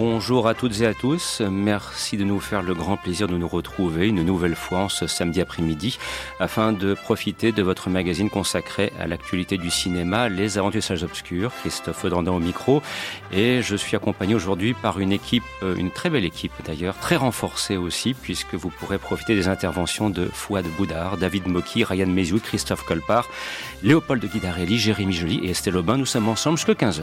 Bonjour à toutes et à tous. Merci de nous faire le grand plaisir de nous retrouver une nouvelle fois en ce samedi après-midi afin de profiter de votre magazine consacré à l'actualité du cinéma, Les Aventures Sages Obscures. Christophe Dandin au micro. Et je suis accompagné aujourd'hui par une équipe, euh, une très belle équipe d'ailleurs, très renforcée aussi, puisque vous pourrez profiter des interventions de Fouad Boudard, David Moki, Ryan Méziou, Christophe Colpart, Léopold Guidarelli, Jérémy Joly et Estelle Aubin. Nous sommes ensemble jusqu'à 15h.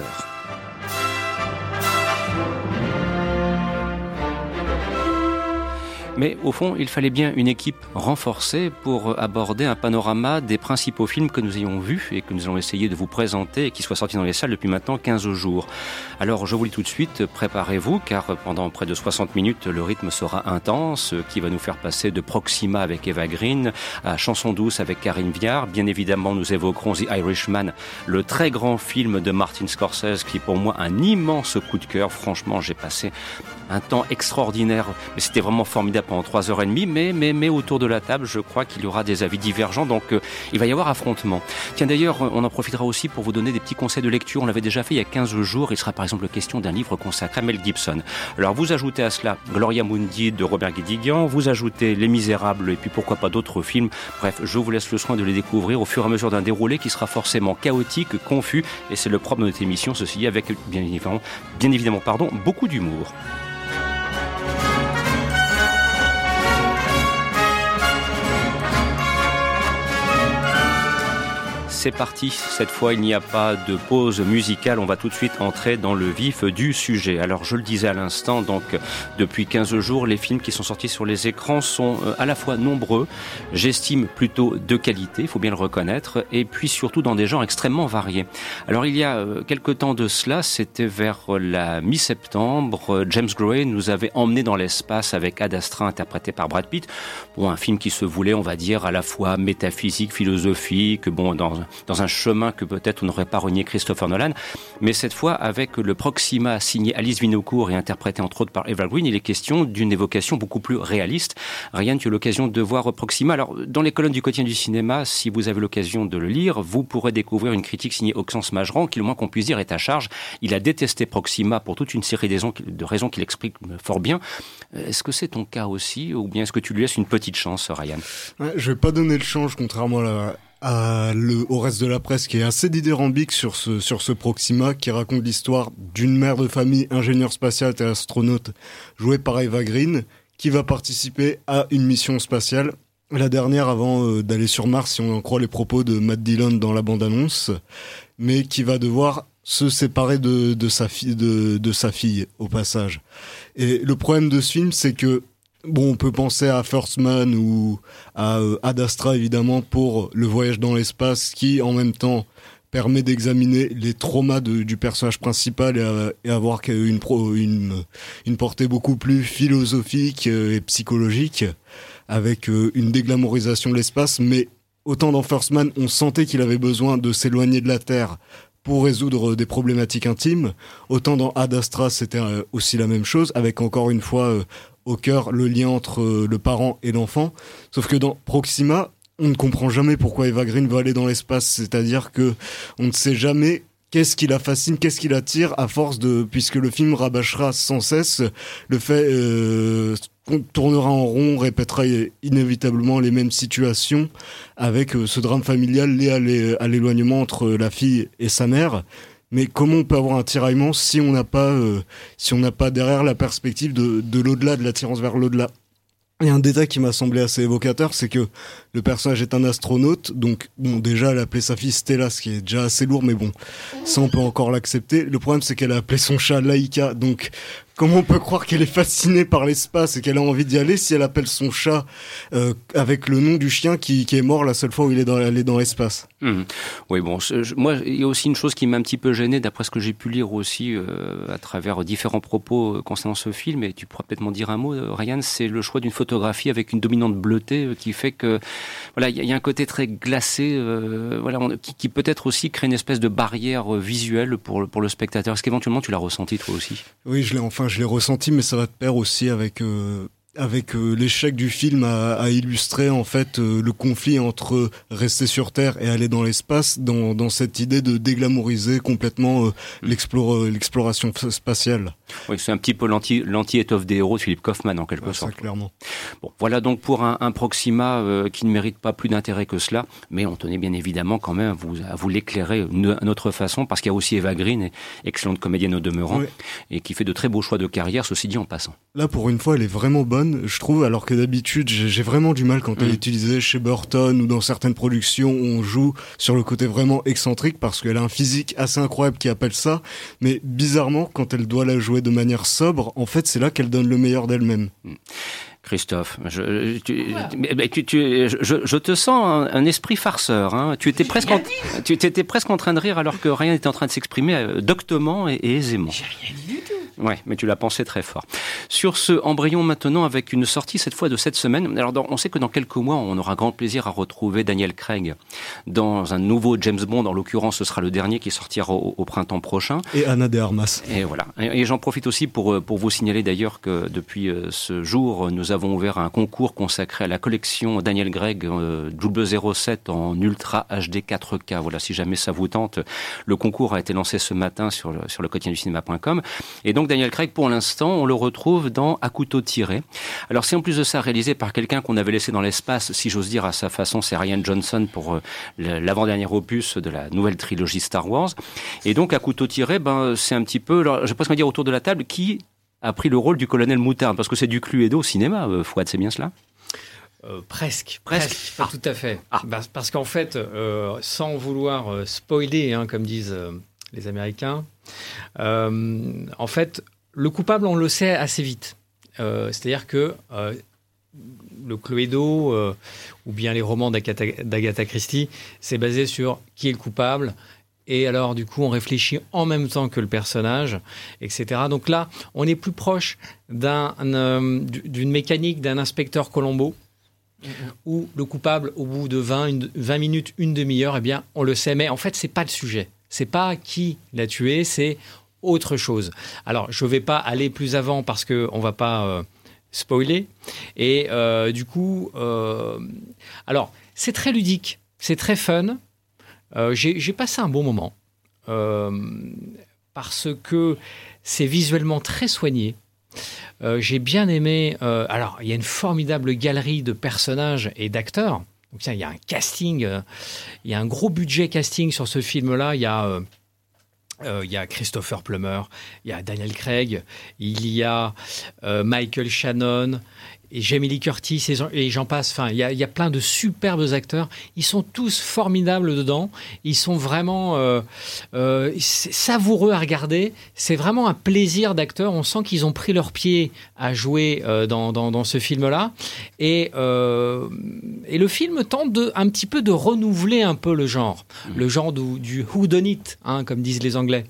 Mais au fond, il fallait bien une équipe renforcée pour aborder un panorama des principaux films que nous ayons vus et que nous allons essayer de vous présenter et qui soient sortis dans les salles depuis maintenant 15 jours. Alors je vous dis tout de suite, préparez-vous car pendant près de 60 minutes, le rythme sera intense qui va nous faire passer de Proxima avec Eva Green à Chanson douce avec Karine Viard. Bien évidemment, nous évoquerons The Irishman, le très grand film de Martin Scorsese qui est pour moi un immense coup de cœur. Franchement, j'ai passé un temps extraordinaire, mais c'était vraiment formidable pendant trois heures et demie. Mais, mais, mais autour de la table, je crois qu'il y aura des avis divergents, donc euh, il va y avoir affrontement. Tiens, d'ailleurs, on en profitera aussi pour vous donner des petits conseils de lecture. On l'avait déjà fait il y a 15 jours. Il sera par exemple question d'un livre consacré à Mel Gibson. Alors, vous ajoutez à cela Gloria Mundi de Robert Guédiguian, vous ajoutez Les Misérables et puis pourquoi pas d'autres films. Bref, je vous laisse le soin de les découvrir au fur et à mesure d'un déroulé qui sera forcément chaotique, confus, et c'est le propre de notre émission, ceci avec bien évidemment, bien évidemment pardon, beaucoup d'humour. C'est parti. Cette fois, il n'y a pas de pause musicale. On va tout de suite entrer dans le vif du sujet. Alors, je le disais à l'instant, donc, depuis 15 jours, les films qui sont sortis sur les écrans sont euh, à la fois nombreux, j'estime plutôt de qualité, il faut bien le reconnaître, et puis surtout dans des genres extrêmement variés. Alors, il y a euh, quelque temps de cela, c'était vers la mi-septembre, euh, James Gray nous avait emmené dans l'espace avec Ad Astra interprété par Brad Pitt. Bon, un film qui se voulait, on va dire, à la fois métaphysique, philosophique, bon, dans dans un chemin que peut-être on n'aurait pas renié Christopher Nolan, mais cette fois avec le Proxima signé Alice Vinocourt et interprété entre autres par Eva Green, il est question d'une évocation beaucoup plus réaliste. Ryan, tu as l'occasion de voir Proxima. Alors, dans les colonnes du quotidien du cinéma, si vous avez l'occasion de le lire, vous pourrez découvrir une critique signée Oxens Majoran, qui, le moins qu'on puisse dire, est à charge. Il a détesté Proxima pour toute une série de raisons qu'il explique fort bien. Est-ce que c'est ton cas aussi, ou bien est-ce que tu lui laisses une petite chance, Ryan? Ouais, Je vais pas donner le change, contrairement à la, le, au reste de la presse qui est assez dithyrambique sur ce, sur ce Proxima qui raconte l'histoire d'une mère de famille ingénieur spatial et astronaute jouée par Eva Green qui va participer à une mission spatiale. La dernière avant euh, d'aller sur Mars, si on en croit les propos de Matt Dillon dans la bande-annonce, mais qui va devoir se séparer de, de, sa fille, de, de sa fille au passage. Et le problème de ce film, c'est que Bon, on peut penser à First Man ou à euh, Ad Astra évidemment pour le voyage dans l'espace qui en même temps permet d'examiner les traumas du personnage principal et, avoir une, une, une portée beaucoup plus philosophique euh, et psychologique avec euh, une déglamorisation de l'espace. Mais autant dans First Man, on sentait qu'il avait besoin de s'éloigner de la Terre pour résoudre des problématiques intimes. Autant dans Ad Astra, c'était aussi la même chose, avec encore une fois au cœur le lien entre euh, le parent et l'enfant. Sauf que dans Proxima, on ne comprend jamais pourquoi Eva Green va aller dans l'espace. C'est-à-dire que on ne sait jamais qu'est-ce qui la fascine, qu'est-ce qui l'attire à force de, puisque le film rabâchera sans cesse le fait euh, qu'on tournera en rond, répétera inévitablement les mêmes situations avec euh, ce drame familial lié à l'éloignement entre la fille et sa mère. Mais comment on peut avoir un tiraillement si on n'a pas, euh, si on n'a pas derrière la perspective de, de l'au-delà, de l'attirance vers l'au-delà? A un détail qui m'a semblé assez évocateur, c'est que le personnage est un astronaute, donc bon déjà elle a appelé sa fille Stella, ce qui est déjà assez lourd, mais bon, ça on peut encore l'accepter. Le problème c'est qu'elle a appelé son chat Laika, donc Comment on peut croire qu'elle est fascinée par l'espace et qu'elle a envie d'y aller si elle appelle son chat euh, avec le nom du chien qui, qui, est mort la seule fois où il est dans, allé dans l'espace? Mmh. Oui, bon, moi, il y a aussi une chose qui m'a un petit peu gêné, d'après ce que j'ai pu lire aussi euh, à travers différents propos euh, concernant ce film, et tu pourras peut-être m'en dire un mot, Ryan, c'est le choix d'une photographie avec une dominante bleutée qui fait que, voilà, il y, a un côté très glacé, voilà, qui, qui peut-être aussi crée une espèce de barrière visuelle pour, pour le spectateur. Est-ce qu'éventuellement tu l'as ressenti toi aussi? Oui, je l'ai enfin je l'ai ressenti, mais ça va de pair aussi avec avec euh, l'échec du film à, illustrer en fait euh, le conflit entre rester sur Terre et aller dans l'espace, dans, dans cette idée de déglamouriser complètement euh, l'exploration spatiale. Oui, c'est un petit peu l'anti-étoffe des héros Philippe Kaufman en quelque sorte. clairement. Bon, voilà donc pour un, un Proxima qui ne mérite pas plus d'intérêt que cela, mais on tenait bien évidemment quand même à vous, à vous l'éclairer d'une autre façon, parce qu'il y a aussi Eva Green, excellente comédienne au demeurant, et qui fait de très beaux choix de carrière, ceci dit en passant. Là, pour une fois, elle est vraiment bonne je trouve, alors que d'habitude, j'ai vraiment du mal quand elle est mm. utilisée chez Burton ou dans certaines productions où on joue sur le côté vraiment excentrique parce qu'elle a un physique assez incroyable qui appelle ça. Mais bizarrement, quand elle doit la jouer de manière sobre, en fait, c'est là qu'elle donne le meilleur d'elle-même. Christophe, je, je, te sens un, esprit farceur. Hein. Tu, étais presque en, tu étais presque en train de rire alors que rien n'était en train de s'exprimer euh, doctement et, et aisément. J'ai rien dit du tout. Ouais, mais tu l'as pensé très fort. Sur ce embryon maintenant, avec une sortie cette fois de cette semaine. Alors, on sait que dans quelques mois, on aura grand plaisir à retrouver Daniel Craig dans un nouveau James Bond. En l'occurrence, ce sera le dernier qui sortira au, printemps prochain. Et Anna de Armas. Et voilà. Et, j'en profite aussi pour, euh, pour vous signaler d'ailleurs que depuis euh, ce jour, nous avons ouvert un concours consacré à la collection Daniel Craig euh, 07 en Ultra HD 4K. Voilà, si jamais ça vous tente. Le concours a été lancé ce matin sur le, sur le quotidien du cinéma.com. Et donc, Daniel Craig, pour l'instant, on le retrouve dans À couteau tiré. Alors, c'est en plus de ça réalisé par quelqu'un qu'on avait laissé dans l'espace, si j'ose dire, à sa façon, c'est Ryan Johnson pour euh, l'avant-dernier opus de la nouvelle trilogie Star Wars. Et donc, À couteau tiré, ben, c'est un petit peu, alors, je pense qu'on dire autour de la table, qui a pris le rôle du colonel Moutarde Parce que c'est du Cluedo au cinéma, euh, Fouad, c'est bien cela? Euh, presque, presque, pas ah. tout à fait. Ah. Parce qu'en fait, sans vouloir spoiler, hein, comme disent les Américains, en fait, le coupable, on le sait assez vite. Euh, c'est-à-dire que euh, le Cluedo euh, ou bien les romans d'Agatha Christie, c'est basé sur qui est le coupable. Et alors, du coup, on réfléchit en même temps que le personnage, etc. Donc là, on est plus proche d'une mécanique d'un inspecteur Colombo, où le coupable, au bout de 20, 20 minutes, une demi-heure, eh bien, on le sait. Mais en fait, c'est pas le sujet. C'est pas qui l'a tué, c'est autre chose. Alors, je ne vais pas aller plus avant parce qu'on ne va pas euh, spoiler. Et euh, du coup, euh, alors, c'est très ludique, c'est très fun. J'ai passé un bon moment parce que c'est visuellement très soigné. J'ai bien aimé. alors, il y a une formidable galerie de personnages et d'acteurs. Donc, il y a un casting, il y a un gros budget casting sur ce film-là. Il y a euh, il y a Christopher Plummer, il y a Daniel Craig, il y a euh, Michael Shannon, et Jamie Lee Curtis et j'en passe. Enfin, il y, a, plein de superbes acteurs. Ils sont tous formidables dedans. Ils sont vraiment euh, euh, savoureux à regarder. C'est vraiment un plaisir d'acteur. On sent qu'ils ont pris leur pied à jouer euh, dans, dans, ce film-là. Et, et le film tente de, un petit peu de renouveler un peu le genre. Mmh. Le genre du, du who done it, hein, comme disent les Anglais.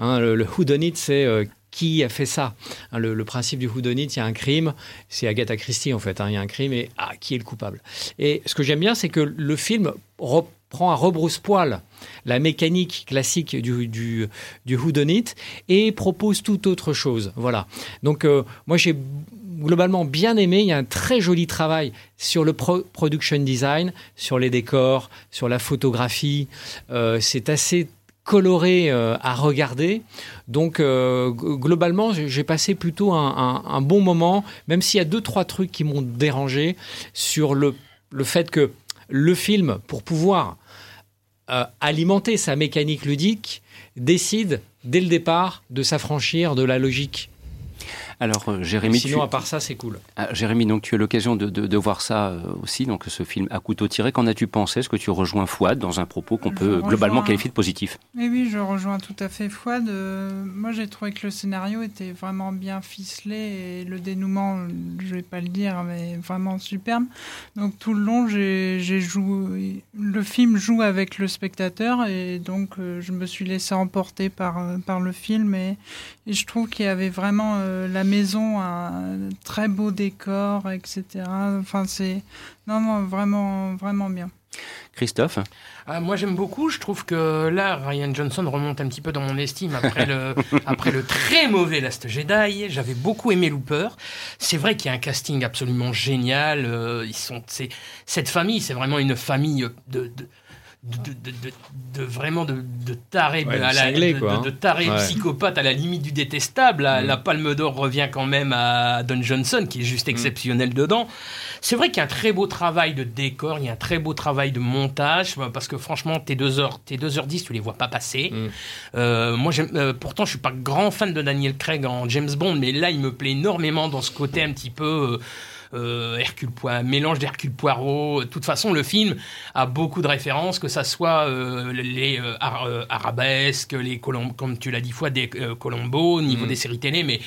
Hein, le, le who done it, c'est qui a fait ça hein, le, principe du whodunit, il y a un crime, c'est Agatha Christie en fait, hein, il y a un crime et ah, qui est le coupable? Et ce que j'aime bien, c'est que le film reprend à rebrousse-poil la mécanique classique du, du, du whodunit et propose tout autre chose. Voilà. Donc euh, moi j'ai globalement bien aimé. Il y a un très joli travail sur le production design, sur les décors, sur la photographie. Euh, c'est assez coloré euh, à regarder. Donc euh, globalement, j'ai passé plutôt un, bon moment, même s'il y a deux trois trucs qui m'ont dérangé sur le, fait que le film, pour pouvoir euh, alimenter sa mécanique ludique, décide dès le départ de s'affranchir de la logique alors, euh, Jérémy. Sinon, à part ça, c'est cool. Ah, Jérémy, donc tu as l'occasion de, de, voir ça euh, aussi, donc ce film à couteau tiré. Qu'en as-tu pensé? Est-ce que tu rejoins Fouad dans un propos qu'on peut globalement qualifier de positif? Oui, oui, je rejoins tout à fait Fouad. Euh, moi, j'ai trouvé que le scénario était vraiment bien ficelé et le dénouement, je vais pas le dire, mais vraiment superbe. Donc tout le long, j'ai joué. Le film joue avec le spectateur et donc je me suis laissé emporter par par le film et, et je trouve qu'il y avait vraiment la maison, un très beau décor, etc. Enfin, c'est non, non, vraiment, vraiment bien. Christophe? Ah, Moi j'aime beaucoup, je trouve que là Ryan Johnson remonte un petit peu dans mon estime après le, après le très mauvais Last Jedi. J'avais beaucoup aimé Looper. C'est vrai qu'il y a un casting absolument génial. Euh, ils sont, cette famille, c'est vraiment une famille de de, de, de, de, vraiment de, de taré à la, de, taré psychopathe à la limite du détestable. La, mm. la Palme d'Or revient quand même à Don Johnson, qui est juste mm. exceptionnel dedans. C'est vrai qu'il y a un très beau travail de décor, il y a un très beau travail de montage, parce que franchement, tes 2h, tes 2h10, tu les vois pas passer. Mm. Euh, moi, euh, pourtant, je suis pas grand fan de Daniel Craig en James Bond, mais là, il me plaît énormément dans ce côté un petit peu. Euh, Hercule Poirot, mélange d'Hercule Poirot. De toute façon, le film a beaucoup de références, que ça soit euh, les euh, arabesques, les comme tu l'as dit fois, des Colombo au niveau mm. des séries télé. Mais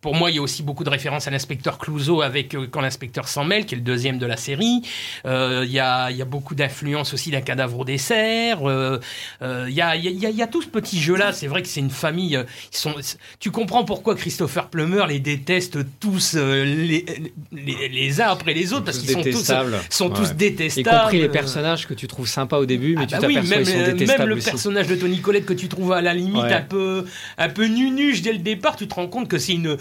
pour moi, il y a aussi beaucoup de références à l'inspecteur Clouseau avec Quand l'inspecteur s'en mêle, qui est le deuxième de la série. Il y a, y, a, beaucoup d'influence aussi d'un cadavre au dessert. Il y, a, y, a, y, a, tout ce petit jeu-là. C'est vrai que c'est une famille. Ils sont, tu comprends pourquoi Christopher Plummer les déteste tous les, les les uns après les autres parce qu'ils sont tous, sont tous détestables. Y compris les personnages que tu trouves sympas au début, mais ah tu bah t'aperçois oui, sont détestables Même le personnage de Tony Collette que tu trouves à la limite un peu un peu nunuche dès le départ, tu te rends compte que c'est une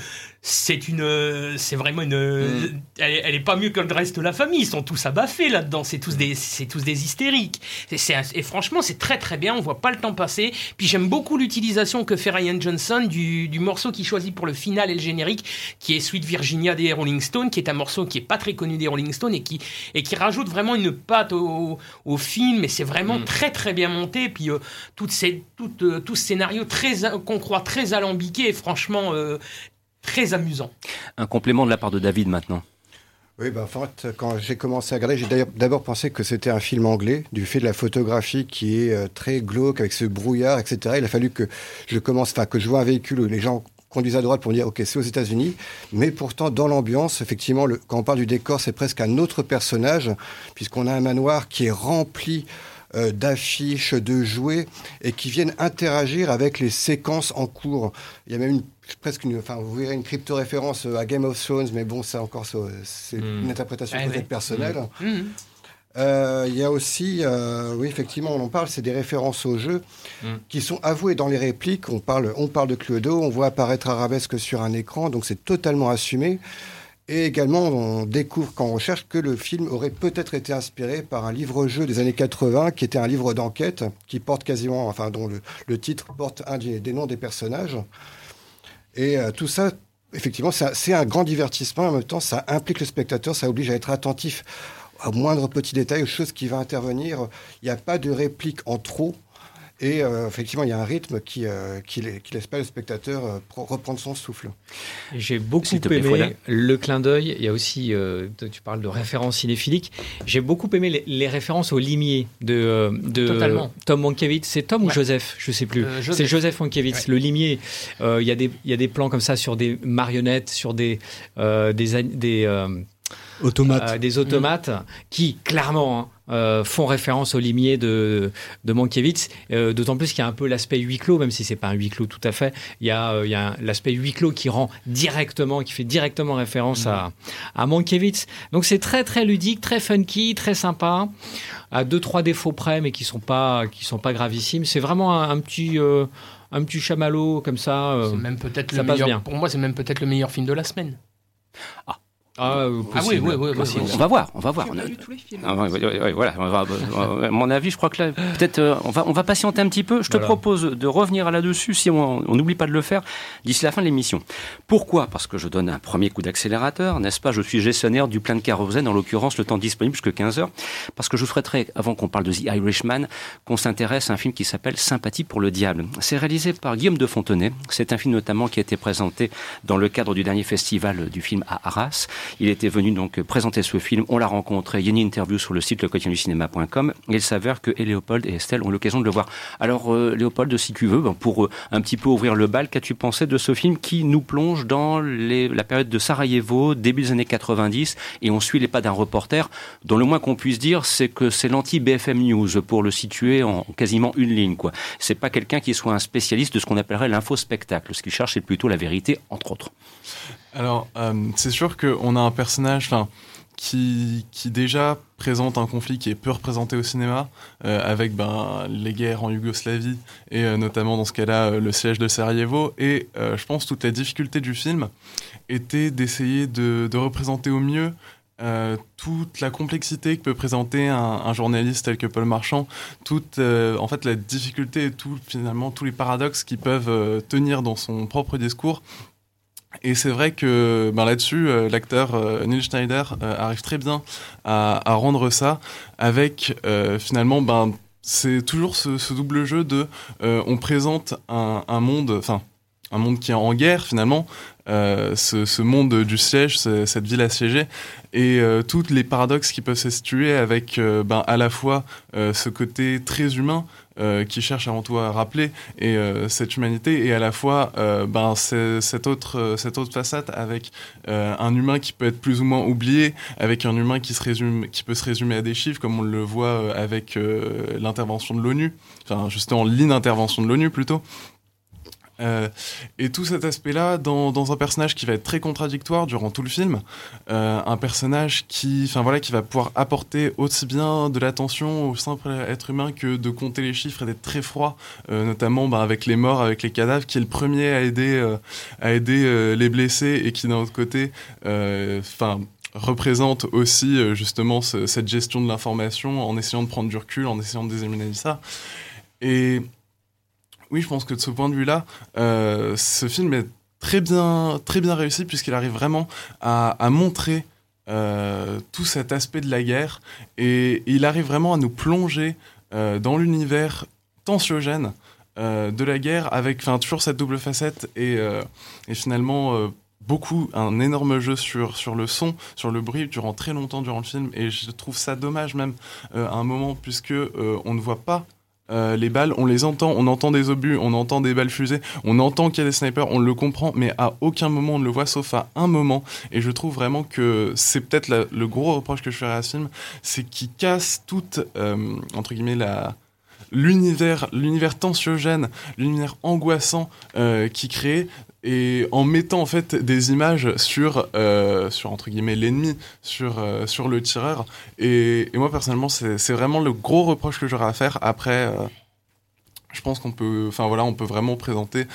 c'est une, c'est vraiment une, mm. elle, est pas mieux que le reste de la famille. Ils sont tous abaffés là-dedans. C'est tous des, c'est tous des hystériques. Et, et franchement, c'est très très bien. On voit pas le temps passer. Puis j'aime beaucoup l'utilisation que fait Ryan Johnson du, du morceau qu'il choisit pour le final et le générique, qui est Sweet Virginia des Rolling Stones, qui est un morceau qui est pas très connu des Rolling Stones et qui, et qui rajoute vraiment une patte au, au film. Et c'est vraiment mm. très très bien monté. Puis euh, toutes ces, toutes, euh, tout ce scénario très, qu'on croit très alambiqué. Et franchement, euh, très amusant. Un complément de la part de David maintenant. Oui, bah, en fait, quand j'ai commencé à regarder, j'ai d'abord pensé que c'était un film anglais, du fait de la photographie qui est euh, très glauque, avec ce brouillard, etc. Il a fallu que je commence, enfin, que je vois un véhicule où les gens conduisent à droite pour me dire, OK, c'est aux États-Unis. Mais pourtant, dans l'ambiance, effectivement, le, quand on parle du décor, c'est presque un autre personnage, puisqu'on a un manoir qui est rempli euh, d'affiches, de jouets, et qui viennent interagir avec les séquences en cours. Il y a même une, presque une, enfin, vous verrez une crypto-référence euh, à Game of Thrones, mais bon, ça encore, c'est hmm. une interprétation ah peut-être personnelle. Hmm. Hmm. Euh, il y a aussi, oui, effectivement, on en parle, c'est des références au jeu qui sont avouées dans les répliques. On parle, on parle de Cluedo, on voit apparaître Arabesque sur un écran, donc c'est totalement assumé. Et également, on découvre quand on recherche que le film aurait peut-être été inspiré par un livre-jeu des années 80, qui était un livre d'enquête, qui porte quasiment, enfin, dont le, titre porte un des, noms des personnages. Et euh, tout ça, effectivement, c'est un grand divertissement. En même temps, ça implique le spectateur, ça oblige à être attentif à moindre petit détail, aux choses qui vont intervenir. Il n'y a pas de réplique en trop. Et euh, effectivement, il y a un rythme qui, euh, qui, laisse pas le spectateur euh, reprendre son souffle. J'ai beaucoup aimé le clin d'œil. Il y a aussi, tu parles de références cinéphiliques. J'ai beaucoup aimé les, références au limier de, de Tom Mankiewicz. C'est Tom ou Joseph? Je sais plus. C'est Joseph Mankiewicz. Le limier. Il y, a des, il y a des plans comme ça sur des marionnettes, sur des, des, des automates. des automates qui, clairement, hein, euh, font référence au limier de, de Mankiewicz, euh, d'autant plus qu'il y a un peu l'aspect huis clos, même si c'est pas un huis clos tout à fait, il y a, euh, il y a l'aspect huis clos qui rend directement, qui fait directement référence à, à Mankiewicz. Donc c'est très très ludique, très funky, très sympa, à deux trois défauts près, mais qui sont pas qui sont pas gravissimes. C'est vraiment un, petit un petit chamallow comme ça. c'est même peut-être le meilleur. Pour moi, c'est même peut-être le meilleur film de la semaine. Ah. Ah, ah, oui, oui, oui, On va voir, on va voir. On a vu tous les films. Ah, voilà, à mon avis, je crois que là, peut-être, euh, on va, on va patienter un petit peu. Je te propose de revenir là-dessus, si on n'oublie pas de le faire, d'ici la fin de l'émission. Pourquoi? Parce que je donne un premier coup d'accélérateur, n'est-ce pas? Je suis gestionnaire du plein de kérosène, en l'occurrence, le temps disponible jusqu'à 15 heures. Parce que je souhaiterais, avant qu'on parle de The Irishman, qu'on s'intéresse à un film qui s'appelle Sympathie pour le diable. C'est réalisé par Guillaume de Fontenay. C'est un film notamment qui a été présenté dans le cadre du dernier festival du film à Arras. Il était venu donc présenter ce film. On l'a rencontré. Il y a une interview sur le site cinéma.com Et il s'avère que Léopold et Estelle ont l'occasion de le voir. Alors, euh, Léopold, si tu veux, ben, pour euh, un petit peu ouvrir le bal, qu'as-tu pensé de ce film qui nous plonge dans la période de Sarajevo, début des années 90, et on suit les pas d'un reporter, dont le moins qu'on puisse dire, c'est que c'est l'anti-BFM News, pour le situer en quasiment une ligne, quoi. C'est pas quelqu'un qui soit un spécialiste de ce qu'on appellerait l'info-spectacle. Ce qu'il cherche, c'est plutôt la vérité, entre autres. Alors, euh, c'est sûr qu'on a un personnage qui, qui, déjà présente un conflit qui est peu représenté au cinéma, euh, avec ben, les guerres en Yougoslavie et euh, notamment dans ce cas-là le siège de Sarajevo. Et je pense toute la difficulté du film était d'essayer de, représenter au mieux toute la complexité que peut présenter un, un, journaliste tel que Paul Marchand, toute en fait la difficulté et tout, finalement tous les paradoxes qui peuvent tenir dans son propre discours et c'est vrai que ben là-dessus, euh, l'acteur euh, Neil Schneider euh, arrive très bien à, rendre ça avec finalement, ben, c'est toujours ce, double jeu de on présente un, monde, enfin un monde qui est en guerre finalement, ce, monde du siège, cette ville assiégée, et euh, tous les paradoxes qui peuvent se situer avec ben, à la fois ce côté très humain qui cherche avant tout à rappeler et cette humanité, et à la fois ben, cette, autre, cette autre façade avec un humain qui peut être plus ou moins oublié, avec un humain qui, se résume, qui peut se résumer à des chiffres, comme on le voit avec l'intervention de l'ONU, enfin justement l'inintervention de l'ONU plutôt. Euh, et tout cet aspect-là dans, un personnage qui va être très contradictoire durant tout le film, euh, un personnage qui, voilà, qui va pouvoir apporter aussi bien de l'attention au simple être humain que de compter les chiffres et d'être très froid, euh, notamment bah, avec les morts, avec les cadavres, qui est le premier à aider, à aider les blessés et qui d'un autre côté, enfin représente aussi justement ce, cette gestion de l'information en essayant de prendre du recul, en essayant de déséminer ça. Oui, je pense que de ce point de vue-là, euh, ce film est très bien, très bien réussi puisqu'il arrive vraiment à, montrer euh, tout cet aspect de la guerre et il arrive vraiment à nous plonger euh, dans l'univers tensiogène de la guerre avec toujours cette double facette et, finalement beaucoup un énorme jeu sur sur le son sur le bruit durant très longtemps durant le film et je trouve ça dommage même à un moment puisque on ne voit pas euh, les balles, on les entend, on entend des obus, on entend des balles fusées, on entend qu'il y a des snipers, on le comprend, mais à aucun moment on ne le voit, sauf à un moment. Et je trouve vraiment que c'est peut-être le gros reproche que je ferais à ce film, c'est qu'il casse toute, euh, entre guillemets, l'univers l'univers tensiogène l'univers angoissant euh, qui crée et en mettant en fait des images sur euh, sur entre guillemets l'ennemi sur euh, sur le tireur. Et, moi personnellement c'est vraiment le gros reproche que j'aurais à faire. Après euh, je pense qu'on peut voilà peut vraiment présenter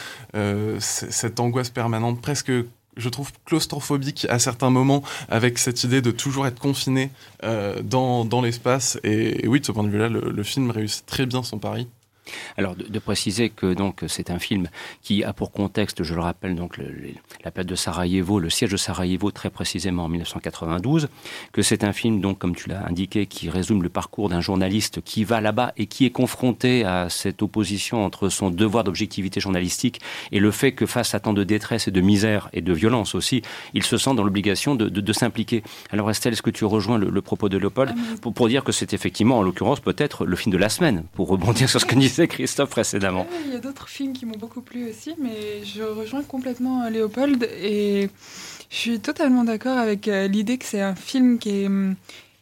cette angoisse permanente presque je trouve claustrophobique à certains moments avec cette idée de toujours être confiné dans, dans l'espace. Et, oui de ce point de vue là le film réussit très bien son pari alors, de, de préciser que donc c'est un film qui a pour contexte, je le rappelle, donc le, le, la période de Sarajevo, le siège de Sarajevo très précisément en 1992, que c'est un film donc comme tu l'as indiqué qui résume le parcours d'un journaliste qui va là-bas et qui est confronté à cette opposition entre son devoir d'objectivité journalistique et le fait que face à tant de détresse et de misère et de violence aussi, il se sent dans l'obligation de, de, de s'impliquer. Alors Estelle, est-ce que tu rejoins le, le propos de Léopold ah, pour, pour dire que c'est effectivement en l'occurrence peut-être le film de la semaine pour rebondir sur ce que disait Christophe précédemment. Il y a d'autres films qui m'ont beaucoup plu aussi, mais je rejoins complètement euh, Léopold et je suis totalement d'accord avec euh, l'idée que c'est un film qui est, hum,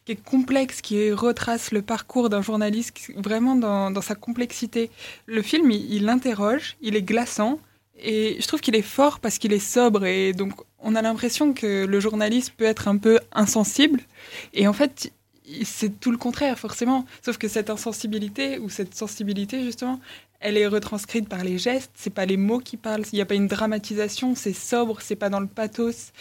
qui est complexe, qui retrace le parcours d'un journaliste vraiment dans, dans, sa complexité. Le film, il, il interroge, il est glaçant, et je trouve qu'il est fort parce qu'il est sobre et donc on a l'impression que le journaliste peut être un peu insensible et en fait c'est tout le contraire, forcément. Sauf que cette insensibilité, ou cette sensibilité, justement, elle est retranscrite par les gestes, c'est pas les mots qui parlent, il n'y a pas une dramatisation, c'est sobre, c'est pas dans le pathos.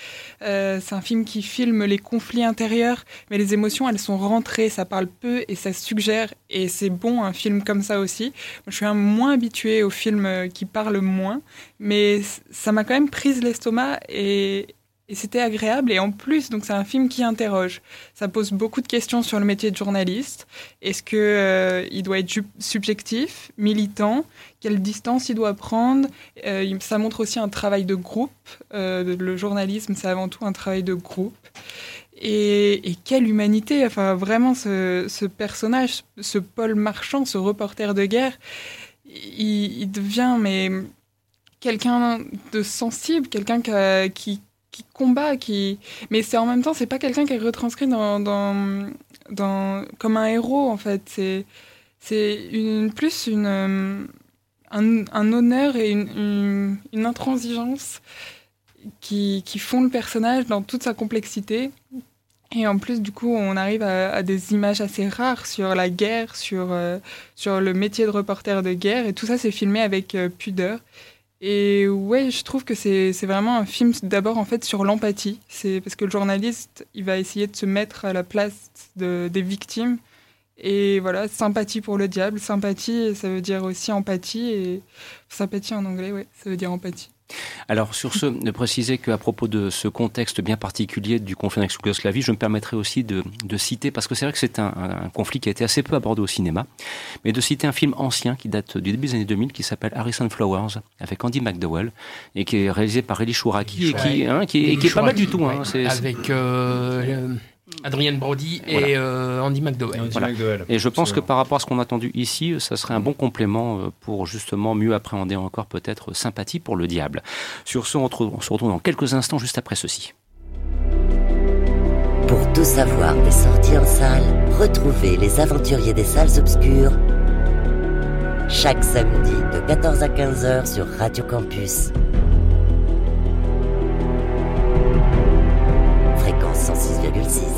Euh, c'est un film qui filme les conflits intérieurs, mais les émotions, elles sont rentrées, ça parle peu et ça suggère, et c'est bon un film comme ça aussi. Moi, je suis un moins habituée aux films euh, qui parlent moins, mais ça m'a quand même prise l'estomac et, et c'était agréable et en plus donc c'est un film qui interroge. Ça pose beaucoup de questions sur le métier de journaliste. Est-ce que euh, il doit être subjectif militant? Quelle distance il doit prendre? Euh, ça montre aussi un travail de groupe. Euh, le journalisme c'est avant tout un travail de groupe. Et, quelle humanité enfin vraiment ce, ce personnage ce Paul Marchand ce reporter de guerre il, il devient mais quelqu'un de sensible quelqu'un qui, combat, qui... mais c'est en même temps, c'est pas quelqu'un qui est retranscrit dans, dans, dans, comme un héros, en fait. C'est, c'est une, plus une, un, un honneur et une, une, une intransigeance qui, qui font le personnage dans toute sa complexité. Et en plus, du coup, on arrive à, des images assez rares sur la guerre, sur, euh, sur le métier de reporter de guerre. Et tout ça, c'est filmé avec euh, pudeur. Et ouais, je trouve que c'est vraiment un film d'abord en fait sur l'empathie. C'est parce que le journaliste, il va essayer de se mettre à la place de, des victimes. Et voilà, sympathie pour le diable. Sympathie, ça veut dire aussi empathie. Et sympathie en anglais, ouais, ça veut dire empathie. Alors sur ce, de préciser qu'à propos de ce contexte bien particulier du conflit avec Yougoslavie, je me permettrai aussi de, citer, parce que c'est vrai que c'est un, conflit qui a été assez peu abordé au cinéma, mais de citer un film ancien qui date du début des années 2000 qui s'appelle Harrison Flowers avec Andy McDowell et qui est réalisé par Eli Chouraki et qui, hein, qui, est pas mal du tout. Hein, avec euh, Adrien Brody et euh, Andy McDowell. Et je pense que par rapport à ce qu'on a entendu ici, ça serait un bon complément euh, pour justement mieux appréhender encore peut-être sympathie pour le diable. Sur ce, on, se retrouve dans quelques instants juste après ceci. Pour tout savoir des sorties en salle, retrouvez les aventuriers des salles obscures chaque samedi de 14 à 15h sur Radio Campus. Fréquence 106,6.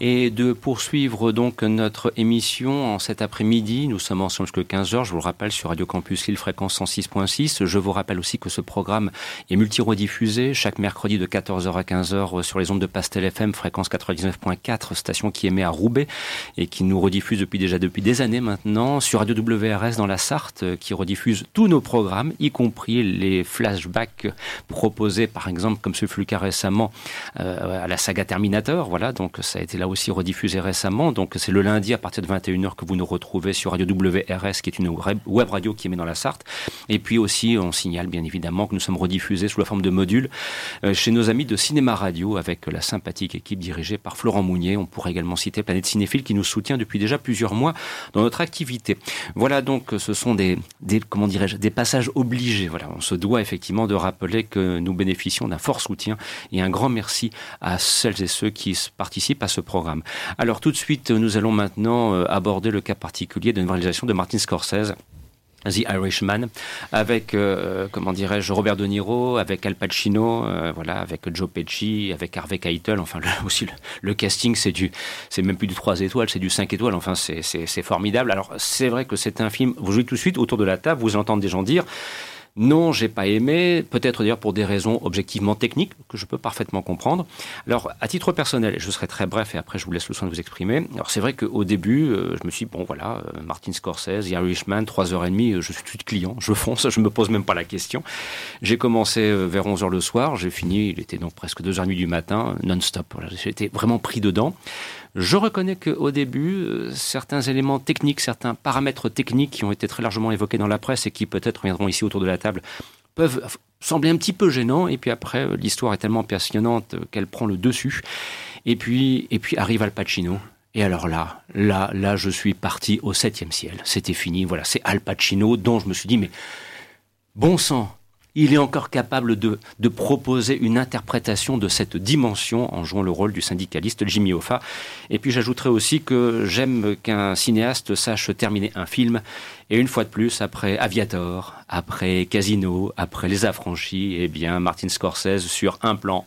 Et de poursuivre donc notre émission en cet après-midi. Nous sommes ensemble jusqu'à 15h, je vous le rappelle, sur Radio Campus Lille, fréquence 106.6. Je vous rappelle aussi que ce programme est multi-rediffusé chaque mercredi de 14h à 15h sur les ondes de Pastel FM, fréquence 99.4, station qui émet à Roubaix et qui nous rediffuse depuis déjà depuis des années maintenant, sur Radio WRS dans la Sarthe, qui rediffuse tous nos programmes, y compris les flashbacks proposés, par exemple, comme ce fut le cas récemment euh, à la saga Terminator. Voilà, donc ça a été là aussi rediffusé récemment. Donc c'est le lundi à partir de 21h que vous nous retrouvez sur Radio WRS, qui est une web radio qui émet dans la Sarthe. Et puis aussi, on signale bien évidemment que nous sommes rediffusés sous la forme de modules euh, chez nos amis de Cinéma Radio avec la sympathique équipe dirigée par Florent Mounier. On pourrait également citer Planète Cinéphile qui nous soutient depuis déjà plusieurs mois dans notre activité. Voilà donc, ce sont des, des comment dirais-je, des passages obligés. Voilà, on se doit effectivement de rappeler que nous bénéficions d'un fort soutien et un grand merci à celles et ceux qui participent à ce programme alors tout de suite, nous allons maintenant euh, aborder le cas particulier d'une réalisation de Martin Scorsese. The Irishman, avec euh, comment dirais-je Robert De Niro, avec Al Pacino, euh, voilà, avec Joe Pesci, avec Harvey Keitel. Enfin, aussi le, casting, c'est du, c'est même plus du 3 étoiles, c'est du 5 étoiles. Enfin, c'est formidable. Alors, c'est vrai que c'est un film. Vous jouez tout de suite autour de la table, vous entendez des gens dire. Non, j'ai pas aimé, peut-être d'ailleurs pour des raisons objectivement techniques que je peux parfaitement comprendre. Alors, à titre personnel, je serai très bref et après je vous laisse le soin de vous exprimer. Alors, c'est vrai qu'au début, euh, je me suis dit, bon voilà, euh, Martin Scorsese, Irishman, 3h30, euh, je suis tout de client, je fonce, je me pose même pas la question. J'ai commencé vers 11h le soir, j'ai fini, il était donc presque 2h30 du matin, non-stop. J'étais vraiment pris dedans. Je reconnais qu'au début, euh, certains éléments techniques, certains paramètres techniques qui ont été très largement évoqués dans la presse et qui peut-être viendront ici autour de la table peuvent sembler un petit peu gênants. Et puis après, euh, l'histoire est tellement passionnante euh, qu'elle prend le dessus. Et puis, et puis arrive Al Pacino. Et alors là, là, là, je suis parti au septième ciel. C'était fini. Voilà, c'est Al Pacino dont je me suis dit, mais bon sang, il est encore capable de, proposer une interprétation de cette dimension en jouant le rôle du syndicaliste Jimmy Hoffa. Et puis j'ajouterai aussi que j'aime qu'un cinéaste sache terminer un film. Et une fois de plus, après Aviator, après Casino, après Les Affranchis, eh bien, Martin Scorsese, sur un plan,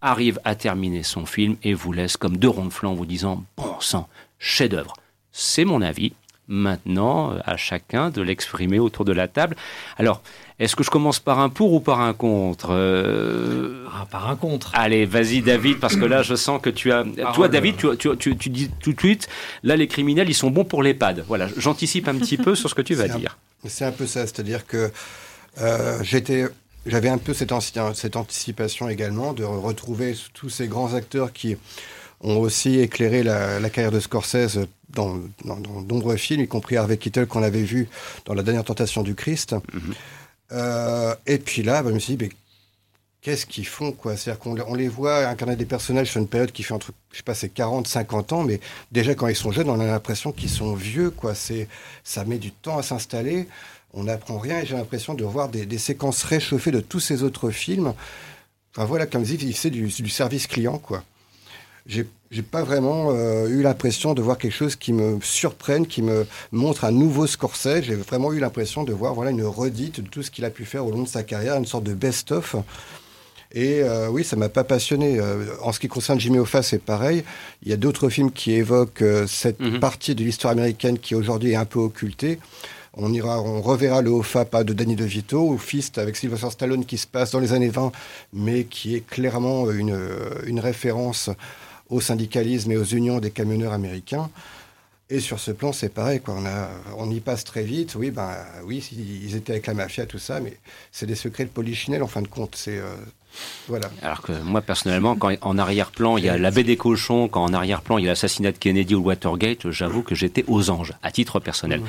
arrive à terminer son film et vous laisse comme deux ronds de flanc en vous disant, bon sang, chef-d'œuvre. C'est mon avis. Maintenant, à chacun de l'exprimer autour de la table. Alors, est-ce que je commence par un pour ou par un contre euh, ah, Par un contre. Allez, vas-y David, parce que là je sens que tu as... Toi David, tu, dis tout de suite, là les criminels, ils sont bons pour l'EHPAD. Voilà, j'anticipe un petit peu sur ce que tu vas dire. C'est un peu ça, c'est-à-dire que euh, j'étais... J'avais un peu cette, cette anticipation également de retrouver tous ces grands acteurs qui ont aussi éclairé la, carrière de Scorsese dans, dans, nombreux films, y compris Harvey Keitel qu'on avait vu dans La dernière tentation du Christ. Mhm. Euh, et puis là, bah, je me suis dit, mais qu'est-ce qu'ils font quoi? C'est-à-dire qu'on on les voit incarner des personnages sur une période qui fait entre, je sais pas, c'est 40, 50 ans, mais déjà quand ils sont jeunes, on a l'impression qu'ils sont vieux, quoi. C'est, ça met du temps à s'installer, on n'apprend rien et j'ai l'impression de voir des, séquences réchauffées de tous ces autres films. Enfin voilà, comme dit, c'est du, du service client, quoi. J'ai j'ai pas vraiment euh, eu l'impression de voir quelque chose qui me surprenne, qui me montre un nouveau Scorsese. J'ai vraiment eu l'impression de voir voilà une redite de tout ce qu'il a pu faire au long de sa carrière, une sorte de best-of. Et euh, oui, ça m'a pas passionné. Euh, en ce qui concerne Jimmy Hoffa, c'est pareil. Il y a d'autres films qui évoquent cette Mhm. partie de l'histoire américaine qui aujourd'hui est un peu occultée. On ira, on reverra le Hoffa pas de Danny DeVito ou Fist avec Sylvester Stallone qui se passe dans les années 20, mais qui est clairement une, une référence au syndicalisme et aux unions des camionneurs américains. Et sur ce plan, c'est pareil, quoi. On, y passe très vite. Oui, ben, oui, ils étaient avec la mafia, tout ça, mais c'est des secrets de polichinelle, en fin de compte. C'est euh, voilà. Alors que moi, personnellement, quand en arrière-plan, il y a la baie des cochons, quand en arrière-plan, il y a l'assassinat de Kennedy ou Watergate, j'avoue que j'étais aux anges, à titre personnel.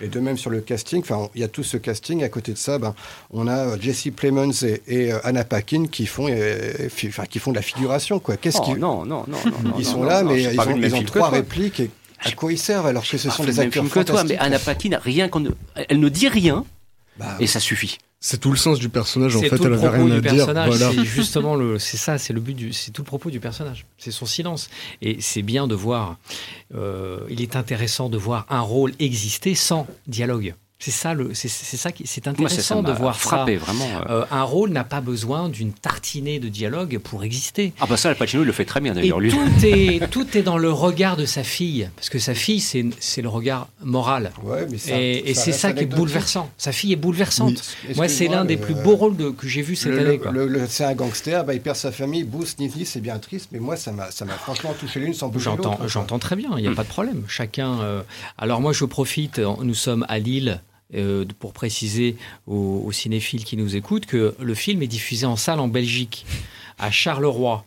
Et de même sur le casting, enfin, il y a tout ce casting. À côté de ça, ben, on a euh, Jesse Plemons et, et, euh, Anna Paquin qui font, euh, enfin, qui font de la figuration, quoi. Qu'est-ce Oh, qu'ils non, non, non, non, Ils non, sont non, là, non, mais ils ont, ils trois répliques. Et à quoi ils servent alors que ce sont des acteurs que toi, mais Anna Paquin, rien qu'on ne... Elle ne dit rien, Bah, et ça suffit. C'est tout le sens du personnage. En fait, tout elle le avait propos rien à dire. Voilà. C'est justement le, c'est ça, c'est le but du, c'est tout le propos du personnage. C'est son silence. Et c'est bien de voir. euh, il est intéressant de voir un rôle exister sans dialogue. C'est ça le, c'est, c'est ça qui, c'est Moi, c'est ça intéressant de voir frappé, ça. vraiment. euh. Euh, un rôle n'a pas besoin d'une tartinée de dialogue pour exister. Ah bah ça, Al Pacino, il le fait très bien Et d'ailleurs, lui. tout est, tout est dans le regard de sa fille, parce que sa fille, c'est, c'est le regard moral. Ouais, mais ça- et et ça c'est ça qui est bouleversant. Sa fille est bouleversante. Oui. Moi, c'est l'un des plus euh, beaux rôles de- que j'ai vu cette Le- année. le- quoi. le- le- c'est un gangster, bah, il perd sa famille, Boost, Nini, c'est bien triste, mais moi, ça m'a, ça m'a franchement touché l'une sans bouger J'entends, j'entends très bien, il n'y a pas de problème. Chacun. euh, Alors moi, je profite. Nous sommes à Lille. Euh, pour préciser aux, aux cinéphiles qui nous écoutent que le film est diffusé en salle en Belgique, à Charleroi.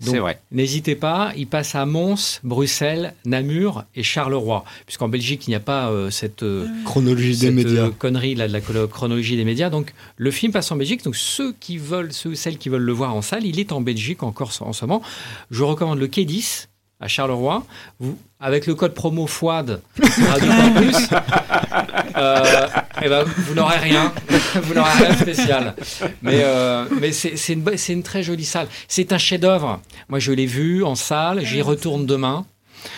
Donc, C'est vrai. N'hésitez pas, il passe à Mons, Bruxelles, Namur et Charleroi, puisqu'en Belgique il n'y a pas euh, cette euh, Chronologie des médias. euh, connerie là de la chrono- chronologie des médias. Donc le film passe en Belgique. Donc ceux qui veulent, ceux celles qui veulent le voir en salle, il est en Belgique encore en ce moment. Je recommande le Quai 10 à Charleroi. Vous, avec le code promo Radio Campus, euh, eh ben, vous n'aurez rien. vous n'aurez rien de spécial. Mais, euh, mais c'est une, une très jolie salle. C'est un chef-d'œuvre. Moi, je l'ai vu en salle. J'y retourne demain.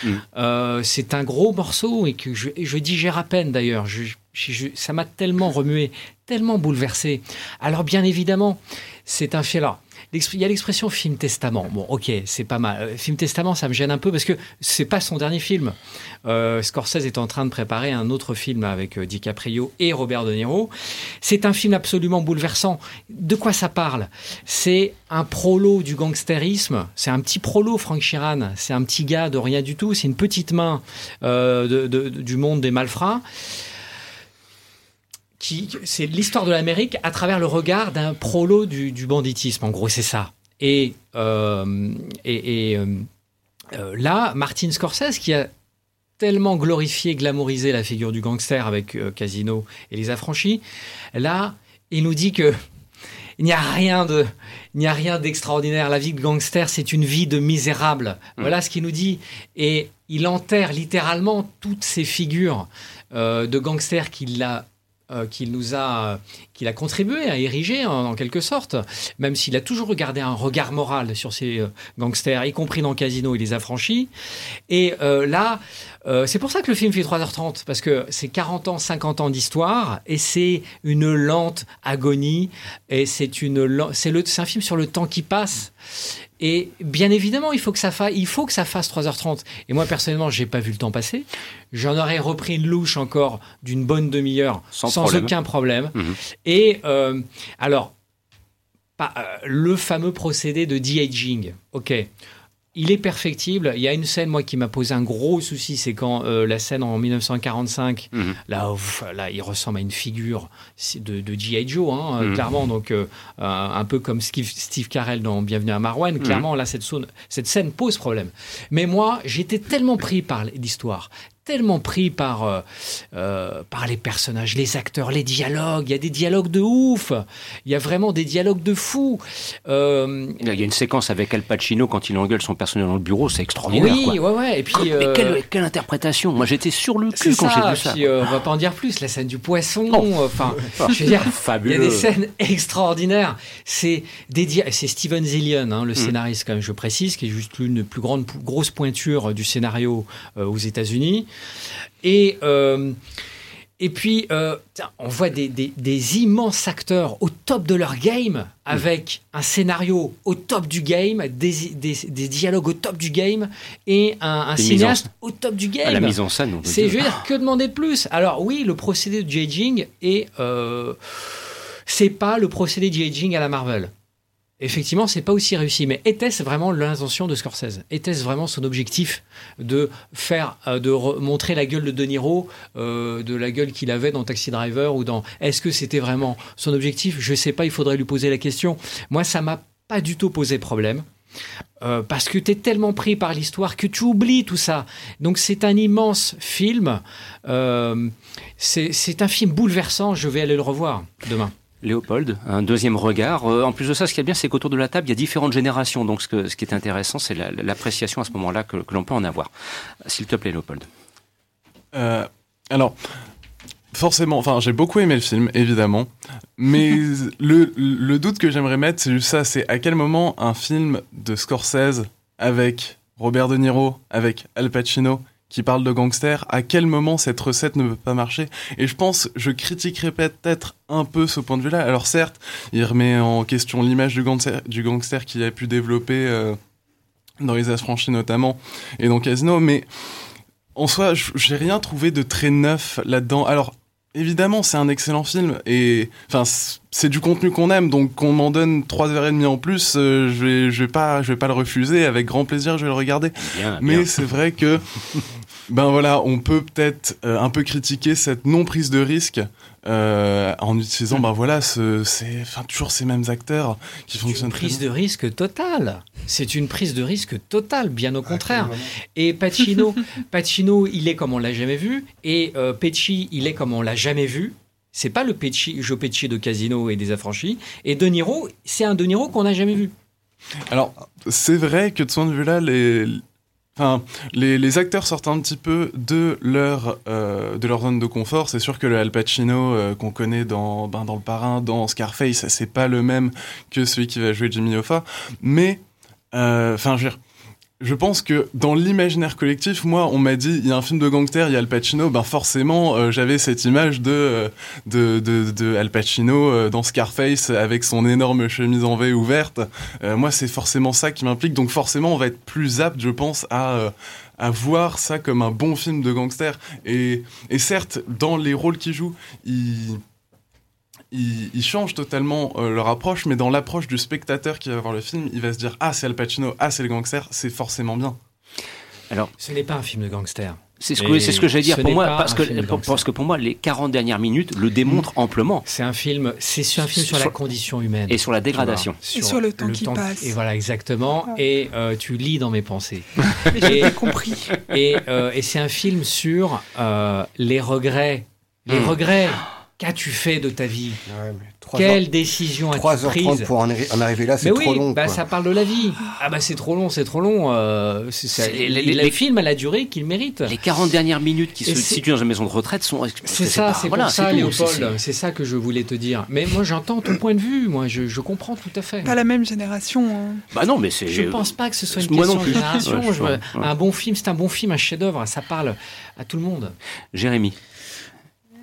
Mm. Euh, c'est un gros morceau et que je, je digère à peine d'ailleurs. Ça m'a tellement remué, tellement bouleversé. Alors bien évidemment, c'est un film. Il y a l'expression film testament. Bon, ok, c'est pas mal. Euh, Film testament, ça me gêne un peu parce que c'est pas son dernier film. Euh, Scorsese est en train de préparer un autre film avec euh, DiCaprio et Robert De Niro. C'est un film absolument bouleversant. De quoi ça parle? C'est un prolo du gangstérisme. C'est un petit prolo, Frank Sheeran. C'est un petit gars de rien du tout. C'est une petite main du monde des malfrats. Qui, c'est l'histoire de l'Amérique à travers le regard d'un prolo du, du banditisme. En gros, c'est ça. Et, euh, et, et, euh, euh, là, Martin Scorsese, qui a tellement glorifié, glamourisé la figure du gangster avec euh, Casino et Les Affranchis, là, il nous dit que il n'y a rien de, il n'y a rien d'extraordinaire. La vie de gangster, c'est une vie de misérable. Voilà ce qu'il nous dit. Et il enterre littéralement toutes ces figures euh, de gangsters qu'il a qu'il nous a, qu'il a contribué à ériger en, en quelque sorte, même s'il a toujours regardé un regard moral sur ces euh, gangsters, y compris dans Casino et les affranchis. Et euh, là, euh, c'est pour ça que le film fait 3h30, parce que c'est 40 ans, 50 ans d'histoire, et c'est une lente agonie, et c'est une, c'est le, c'est un film sur le temps qui passe. Et bien évidemment, il faut que ça fasse, il faut que ça fasse 3h30. Et moi, personnellement, j'ai pas vu le temps passer. J'en aurais repris une louche encore d'une bonne demi-heure, Sans sans, problème. aucun problème. Mhm. Et euh, alors, pas- euh, le fameux procédé de de-aging. Ok. Il est perfectible. Il y a une scène, moi, qui m'a posé un gros souci, c'est quand euh, la scène en 1945, Mhm. là, ouf, là, il ressemble à une figure de, de G.I. Joe, hein, Mhm. clairement. Donc, euh, un, peu comme Steve, Steve Carell dans Bienvenue à Marwan. Clairement, là, cette, zone- cette scène pose problème. Mais moi, j'étais tellement pris par l'histoire, tellement pris par, euh, euh, par les personnages, les acteurs, les dialogues. Il y a des dialogues de ouf. Il y a vraiment des dialogues de fou. Euh, Il y a une séquence avec Al Pacino quand il engueule son personnel dans le bureau, c'est extraordinaire. oui, quoi. ouais, ouais. Et puis, Mais euh, quelle, quelle interprétation Moi, j'étais sur le cul quand j'ai vu ça. Puis, on va pas en dire plus. La scène du poisson. Oh. Enfin, je veux dire, il y a des scènes extraordinaires. C'est c'est Steven Zillion, hein, le Mm. scénariste, quand même, je précise, qui est juste l'une des plus grandes, grosse pointure du scénario euh, aux États-Unis. Et euh, et puis, euh, on voit des, des- des immenses acteurs au top de leur game, avec un scénario au top du game, des, des- dialogues au top du game, et un, un en cinéaste au top du game. Ah, la mise en scène, on C'est, dire. je veux dire, que demander de plus? Alors oui, le procédé de aging est, euh, c'est pas le procédé de à la Marvel. Effectivement, c'est pas aussi réussi. Mais était-ce vraiment l'intention de Scorsese? Était-ce vraiment son objectif de faire, euh, de re- montrer la gueule de De Niro, euh, de la gueule qu'il avait dans Taxi Driver ou dans Est-ce que c'était vraiment son objectif? Je sais pas. Il faudrait lui poser la question. Moi, ça m'a pas du tout posé problème. Euh, parce que tu es tellement pris par l'histoire que tu oublies tout ça. Donc c'est un immense film. Euh, c'est un film bouleversant. Je vais aller le revoir demain. Léopold, un deuxième regard. Euh, en plus de ça, ce qui est bien, c'est qu'autour de la table, il y a différentes générations. Donc, ce, que- ce qui est intéressant, c'est la- l'appréciation à ce moment-là que, que l'on peut en avoir. S'il te plaît, Léopold. Euh, alors, forcément, enfin, j'ai beaucoup aimé le film, évidemment, mais le, le doute que j'aimerais mettre, c'est juste ça, c'est à quel moment un film de Scorsese avec Robert De Niro, avec Al Pacino, qui parle de gangster, à quel moment cette recette ne peut pas marcher? Et je pense, je critiquerai peut-être un peu ce point de vue-là. Alors certes, il remet en question l'image du gangster, du gangster qu'il a pu développer euh, dans Les Affranchis notamment, et dans Casino, mais en soi, j'ai rien trouvé de très neuf là-dedans. Alors, évidemment, c'est un excellent film et enfin, c'est du contenu qu'on aime, donc qu'on m'en donne trois heures et demie en plus, euh, je vais, je vais pas, je vais pas le refuser. Avec grand plaisir, je vais le regarder. Bien, Mais c'est vrai que, ben voilà, on peut peut-être euh, un peu critiquer cette non prise de risque. euh, en utilisant ben voilà ce, enfin toujours ces mêmes acteurs qui C'est une fonctionnent très prise bien. de risque totale. C'est une prise de risque totale, bien au contraire. Et Pacino, Pacino, il est comme on l'a jamais vu, et euh, Pesci, il est comme on l'a jamais vu. C'est pas le Pesci, Joe Pesci de Casino et des Affranchis. Et De Niro, c'est un De Niro qu'on n'a jamais vu. Alors, c'est vrai que de ce point de vue-là, les, les acteurs sortent un petit peu de leur, euh, de leur zone de confort. C'est sûr que le Al Pacino euh, qu'on connaît dans, ben, dans Le Parrain, dans Scarface, c'est pas le même que celui qui va jouer Jimmy Hoffa. Mais, euh, enfin, je veux dire, je pense que dans l'imaginaire collectif, moi, on m'a dit, il y a un film de gangster, il y a Al Pacino, ben forcément, euh, j'avais cette image de, euh, de, de, de Al Pacino euh, dans Scarface avec son énorme chemise en V ouverte. Moi, c'est forcément ça qui m'implique, donc forcément, on va être plus apte, je pense, à, à voir ça comme un bon film de gangster. Et, et certes, dans les rôles qu'il joue, il ils, ils changent totalement euh, leur approche, mais dans l'approche du spectateur qui va voir le film, il va se dire Ah, c'est Al Pacino, ah, c'est le gangster, c'est forcément bien. Ce n'est pas un film de gangster. C'est ce que, c'est ce que j'allais dire ce pour moi, parce que, pour- parce que pour moi, les 40 dernières minutes le démontrent amplement. C'est un film, c'est sur un film sur la Sur- condition humaine. Et sur la dégradation. Et sur le temps qui passe. Et voilà, exactement. Ah. Et euh, tu lis dans mes pensées. J'ai Et- compris. Et, euh, et c'est un film sur euh, les regrets. Les Mm. regrets. Qu'as-tu fait de ta vie Ouais, Quelle heures- décision as-tu 3h30 prise pour en, arri- en arriver là, c'est Mais trop oui, long. bah, quoi. ça parle de la vie. Ah bah c'est trop long, c'est trop long. euh, les- le les- film a la durée qu'il mérite. Les 40 dernières minutes qui Et se c'est- situent dans une maison de retraite sont. C'est ça, pas- c'est voilà, pour ça, c'est tout. C'est- Léopold. C'est ça que je voulais te dire. Mais moi, j'entends ton point de vue. Moi, je, je comprends tout à fait. Pas la même génération. hein. Bah non, mais c'est. Je pense pas que ce soit une Moi question non plus. de génération. Ouais, je- Je- ouais, ouais. Un bon film, c'est un bon film, un chef-d'œuvre. Ça parle à tout le monde. Jérémy.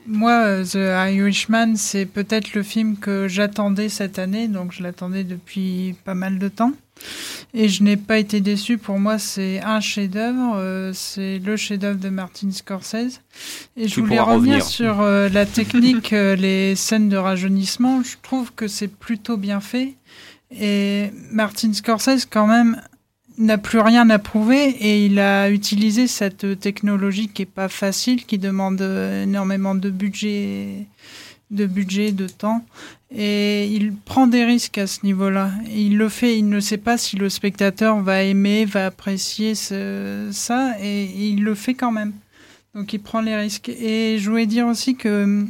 Moi, euh, The Irishman, c'est peut-être le film que j'attendais cette année, donc je l'attendais depuis pas mal de temps. Et je n'ai pas été déçu. Pour moi, c'est un chef-d'œuvre. euh, c'est le chef-d'œuvre de Martin Scorsese. Et je Tu voulais revenir revenir. sur euh, la technique, euh, les scènes de rajeunissement. Je trouve que c'est plutôt bien fait. Et Martin Scorsese, quand même, n'a plus rien à prouver et il a utilisé cette technologie qui est pas facile, qui demande euh, énormément de budget, de budget, de temps. Et il prend des risques à ce niveau-là. Il le fait, il ne sait pas si le spectateur va aimer, va apprécier ce- ça, et il le fait quand même. Donc il prend les risques. Et je voulais dire aussi que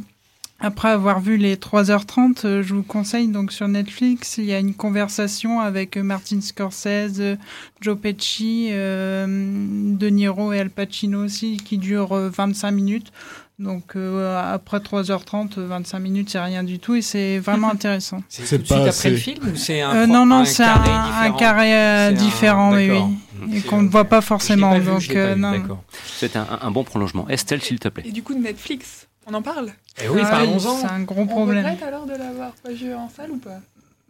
après avoir vu les 3h30, euh, je vous conseille donc sur Netflix, il y a une conversation avec Martin Scorsese, Joe Pesci, euh, De Niro et Al Pacino aussi, qui dure 25 minutes. Donc euh, après 3h30, 25 minutes, c'est rien du tout et c'est vraiment intéressant. C'est tout de suite après le film ou c'est un euh, Non, non, c'est un, un, carré euh, différent, oui, oui. Et qu'on ne voit pas forcément. Pas donc, euh, non. C'est un, un, bon prolongement. Estelle, s'il te plaît. Et du coup, Netflix, on en parle Eh oui, Ah parlons-en. C'est un gros On problème. regrette alors de l'avoir pas vu en salle ou pas?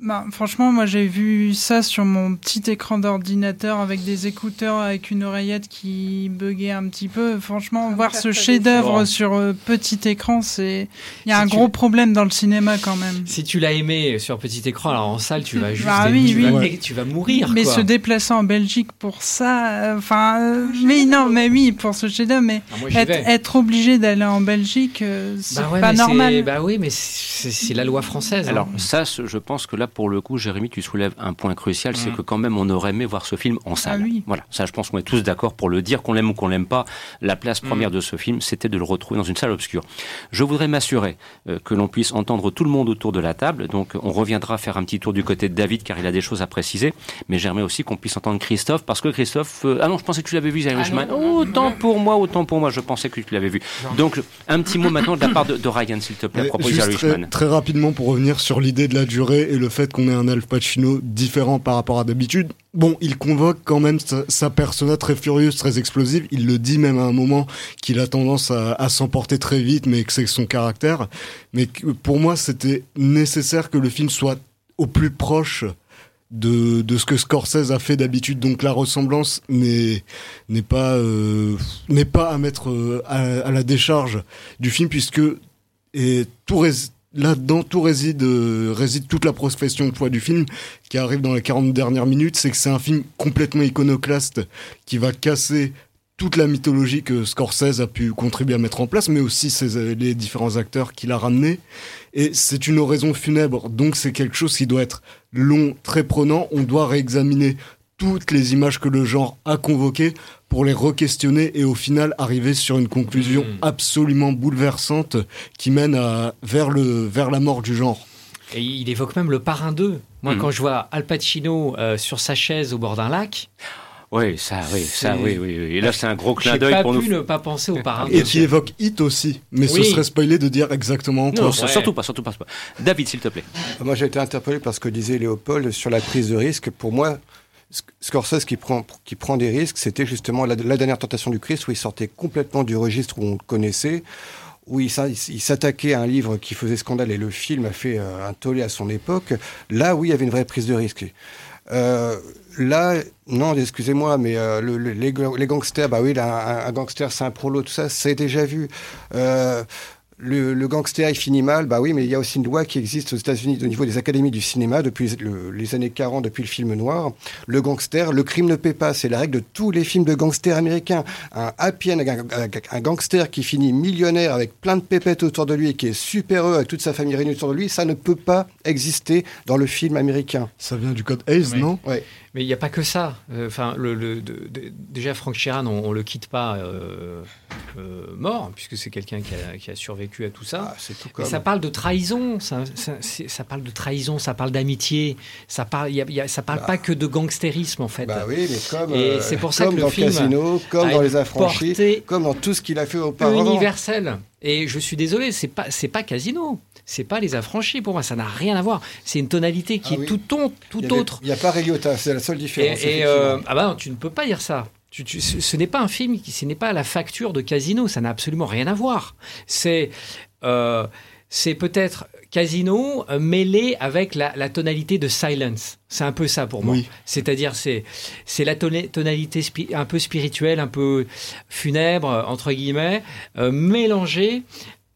Bah, franchement, moi j'ai vu ça sur mon petit écran d'ordinateur avec des écouteurs, avec une oreillette qui buguait un petit peu. Franchement, Ça me voir ce chef-d'œuvre sur euh, petit écran, c'est il y a Si un tu- gros problème dans le cinéma quand même. Si tu l'as aimé sur petit écran, alors en salle, tu vas juste Bah oui, tu, oui. vas, Ouais. tu vas mourir. mais quoi. se déplacer en Belgique pour ça, euh, enfin, euh, mais non, mais oui, pour ce chef-d'œuvre, mais Ah, moi, être, obligé d'aller en Belgique, euh, c'est Bah ouais, pas normal. c'est- Bah oui, mais c'est c'est la loi française. hein. Alors ça, je pense que là, pour le coup, Jérémy, tu soulèves un point crucial, c'est que quand même, on aurait aimé voir ce film en salle. Ah oui. Voilà, ça, je pense qu'on est tous d'accord pour le dire, qu'on l'aime ou qu'on l'aime pas. La place première de ce film, c'était de le retrouver dans une salle obscure. Je voudrais m'assurer euh, que l'on puisse entendre tout le monde autour de la table. Donc, on reviendra faire un petit tour du côté de David, car il a des choses à préciser. Mais j'aimerais aussi qu'on puisse entendre Christophe, parce que Christophe, euh, ah non, je pensais que tu l'avais vu, The Irishman. non, non, autant pour moi, autant pour moi, je pensais que tu l'avais vu. Donc, un petit mot maintenant de la part de, de Ryan, s'il te plaît, à propos juste très, Irishman. très rapidement pour revenir sur l'idée de la durée et le fait qu'on ait un Al Pacino différent par rapport à d'habitude. Bon, il convoque quand même sa, sa persona très furieuse, très explosive. Il le dit même à un moment qu'il a tendance à, s'emporter très vite, mais que c'est son caractère. Mais pour moi, c'était nécessaire que le film soit au plus proche de, de ce que Scorsese a fait d'habitude. Donc la ressemblance n'est pas euh, pas à mettre euh, à, à la décharge du film puisque et tout là-dedans tout réside euh, réside toute la profession foi du film qui arrive dans les 40 dernières minutes, c'est que c'est un film complètement iconoclaste qui va casser toute la mythologie que Scorsese a pu contribuer à mettre en place, mais aussi les différents acteurs qu'il a ramenés. Et c'est une oraison funèbre, donc c'est quelque chose qui doit être long, très prenant. On doit réexaminer toutes les images que le genre a convoquées pour les re-questionner et au final arriver sur une conclusion Mhm. absolument bouleversante qui mène à, vers, le, vers la mort du genre. Et il évoque même le parrain 2. Moi, Mhm. quand je vois Al Pacino euh, sur sa chaise au bord d'un lac, Oui, ça, oui, ça, oui, oui, oui. Et là, c'est un gros clin d'œil pas pour nous. pu ne pas penser au parrain Et 2. qui évoque Hit aussi, mais ce serait spoilé de dire exactement Non, quoi. Ouais. surtout pas, surtout pas. surtout pas. David, s'il te plaît. Moi, j'ai été interpellé par ce que disait Léopold sur la prise de risque. Pour moi, Scorsese qui prend, qui prend des risques, c'était justement la, dernière tentation du Christ où il sortait complètement du registre où on le connaissait, où il, s'a- il s'attaquait à un livre qui faisait scandale et le film a fait euh, un tollé à son époque. Là, oui, il y avait une vraie prise de risque. Euh, là, non, excusez-moi, mais euh, le- le- les, ga- les gangsters, bah oui, un, un gangster, c'est un prolo, tout ça, c'est déjà vu. Euh, le, le gangster, il finit mal, bah oui, mais il y a aussi une loi qui existe aux États-Unis au niveau des académies du cinéma depuis le- les années 40, depuis le film noir. Le gangster, le crime ne paie pas, c'est la règle de tous les films de gangsters américains. Un happy end, un, un- un gangster qui finit millionnaire avec plein de pépettes autour de lui et qui est super heureux avec toute sa famille réunie autour de lui, ça ne peut pas exister dans le film américain. Ça vient du code Hayes, Oui. non? Ouais. Mais il n'y a pas que ça. Euh, Enfin, le, le- de- de- déjà Frank Sheeran, on, on le quitte pas euh, euh, mort, puisque c'est quelqu'un qui a, qui a survécu à tout ça. Ah, tout ça parle de trahison, ça, ça- c'est- ça parle de trahison, ça parle d'amitié, ça parle, il y a- il y a- ça parle Bah. pas que de gangstérisme en fait. Bah oui, mais comme, Et euh, c'est pour ça comme que le dans film Casino, comme dans Les Affranchis, comme dans tout ce qu'il a fait auparavant. universel. Et je suis désolé, c'est pas c'est pas Casino, c'est pas les affranchis pour moi, ça n'a rien à voir. C'est une tonalité qui Ah est oui. tout, autre. Il n'y a pas Ray Liotta, c'est la seule différence. et, euh, ah bah non, tu ne peux pas dire ça. Tu- tu- ce ce n'est pas un film, qui, ce n'est pas la facture de Casino, ça n'a absolument rien à voir. C'est euh, c'est peut-être Casino euh, mêlé avec la, la tonalité de Silence. C'est un peu ça pour moi. Oui. C'est-à-dire c'est c'est la tona- tonalité un peu spirituelle, un peu funèbre entre guillemets, euh, mélangée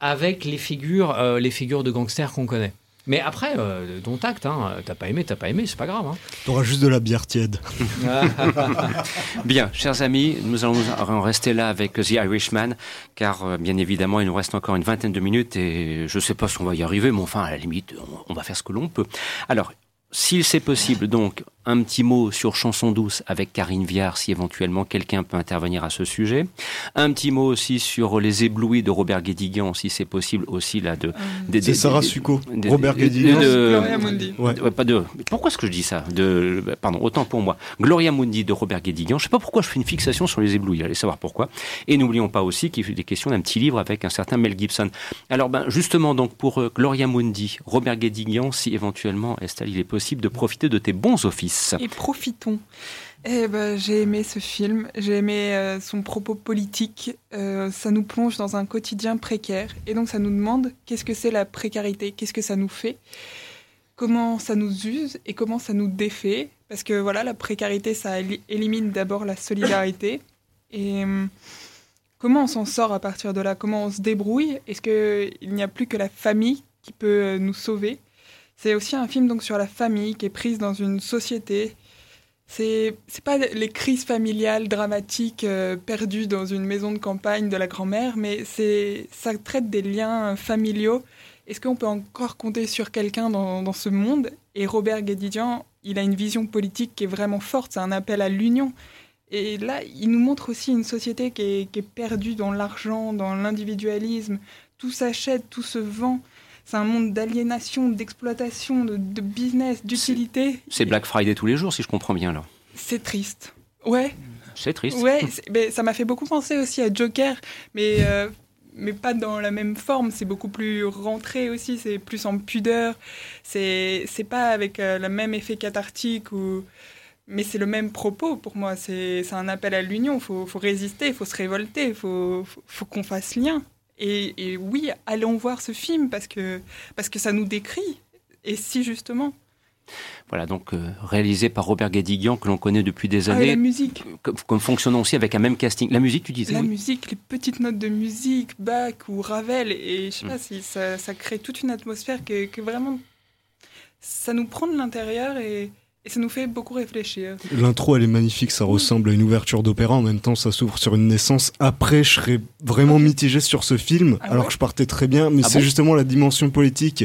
avec les figures euh, les figures de gangsters qu'on connaît. Mais après, euh, dont acte, hein, t'as pas aimé, t'as pas aimé, c'est pas grave. hein. T'auras juste de la bière tiède. Bien, chers amis, nous allons en rester là avec The Irishman, car euh, bien évidemment, il nous reste encore une vingtaine de minutes et je ne sais pas si on va y arriver, mais enfin, à la limite, on, on va faire ce que l'on peut. Alors, s'il c'est possible, donc, un petit mot sur Chanson douce avec Karine Viard, si éventuellement quelqu'un peut intervenir à ce sujet. Un petit mot aussi sur Les éblouis de Robert Guédiguian, si c'est possible aussi là de. des- C'est des- Sarah des- Succo, des- Robert des- Guédiguian. de- Gloria Mundi. Ouais. Pas de. Pourquoi est-ce que je dis ça De pardon, autant pour moi. Gloria Mundi de Robert Guédiguian. Je sais pas pourquoi je fais une fixation sur les éblouis. Allez savoir pourquoi. Et n'oublions pas aussi qu'il est question d'un petit livre avec un certain Mel Gibson. Alors ben justement donc pour euh, Gloria Mundi, Robert Guédiguian, si éventuellement Estelle, il est possible de profiter de tes bons offices? Et profitons. Eh ben, j'ai aimé ce film, j'ai aimé euh, son propos politique. Euh, ça nous plonge dans un quotidien précaire et donc ça nous demande qu'est-ce que c'est la précarité, qu'est-ce que ça nous fait, comment ça nous use et comment ça nous défait? Parce que voilà, la précarité, ça éli- élimine d'abord la solidarité. Et hum, comment on s'en sort à partir de là? Comment on se débrouille? Est-ce qu'il n'y a plus que la famille qui peut euh, nous sauver? C'est aussi un film donc sur la famille qui est prise dans une société. C'est c'est pas les crises familiales dramatiques euh, perdues dans une maison de campagne de la grand-mère, mais c'est ça traite des liens familiaux. Est-ce qu'on peut encore compter sur quelqu'un dans, dans ce monde? Et Robert Guédiguian, il a une vision politique qui est vraiment forte. C'est un appel à l'union. Et là, il nous montre aussi une société qui est, qui est perdue dans l'argent, dans l'individualisme. Tout s'achète, tout se vend. C'est un monde d'aliénation, d'exploitation, de, de business, d'utilité. C'est Black Friday tous les jours, si je comprends bien là. C'est triste. Ouais, C'est triste. ouais. mais ça m'a fait beaucoup penser aussi à Joker, mais euh, mais pas dans la même forme. C'est beaucoup plus rentré aussi. C'est plus en pudeur. C'est pas avec euh, le même effet cathartique ou. Mais c'est le même propos pour moi. C'est un appel à l'union. Faut faut résister. Faut se révolter. Faut faut, faut qu'on fasse lien. Et, et oui, allons voir ce film parce que parce que ça nous décrit. Et si justement. Voilà, donc euh, réalisé par Robert Guédiguian, que l'on connaît depuis des Ah, et années. la musique. comme, comme fonctionnant aussi avec un même casting. La musique, tu disais La oui. musique, les petites notes de musique, Bach ou Ravel, et je sais Mm. pas si ça, ça crée toute une atmosphère que, que vraiment ça nous prend de l'intérieur et, et ça nous fait beaucoup réfléchir. L'intro, elle est magnifique, ça ressemble à une ouverture d'opéra. En même temps, ça s'ouvre sur une naissance. Après, je serais vraiment mitigé sur ce film, Ah alors ouais que je partais très bien. Mais Ah c'est bon justement la dimension politique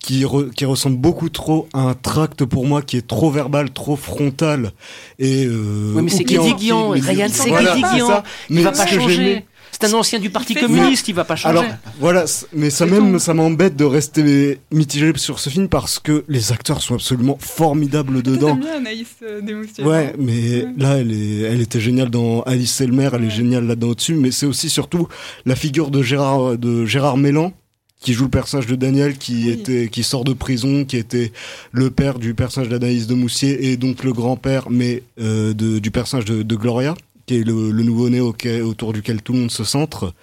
qui, re- qui ressemble beaucoup trop à un tract pour moi qui est trop verbal, trop frontal. Et, euh, Oui, mais c'est Guédiguian, Ryan, c'est voilà, Guédiguian. Il Mais va pas changer. C'est un ancien du Parti Il communiste, il va pas changer. Alors voilà, mais ça même ça m'embête de rester mitigé sur ce film parce que les acteurs sont absolument formidables dedans. Bien Anaïs euh, Ouais, mais Ouais. là, elle, est, elle était géniale dans Alice et le maire, elle est géniale là-dedans au-dessus, mais c'est aussi surtout la figure de Gérard, de Gérard Mélan, qui joue le personnage de Daniel, qui, Oui. était, qui sort de prison, qui était le père du personnage d'Anaïs de Moussier, et donc le grand-père, mais euh, de, du personnage de, de Gloria, qui est le, nouveau-né autour duquel tout le monde se centre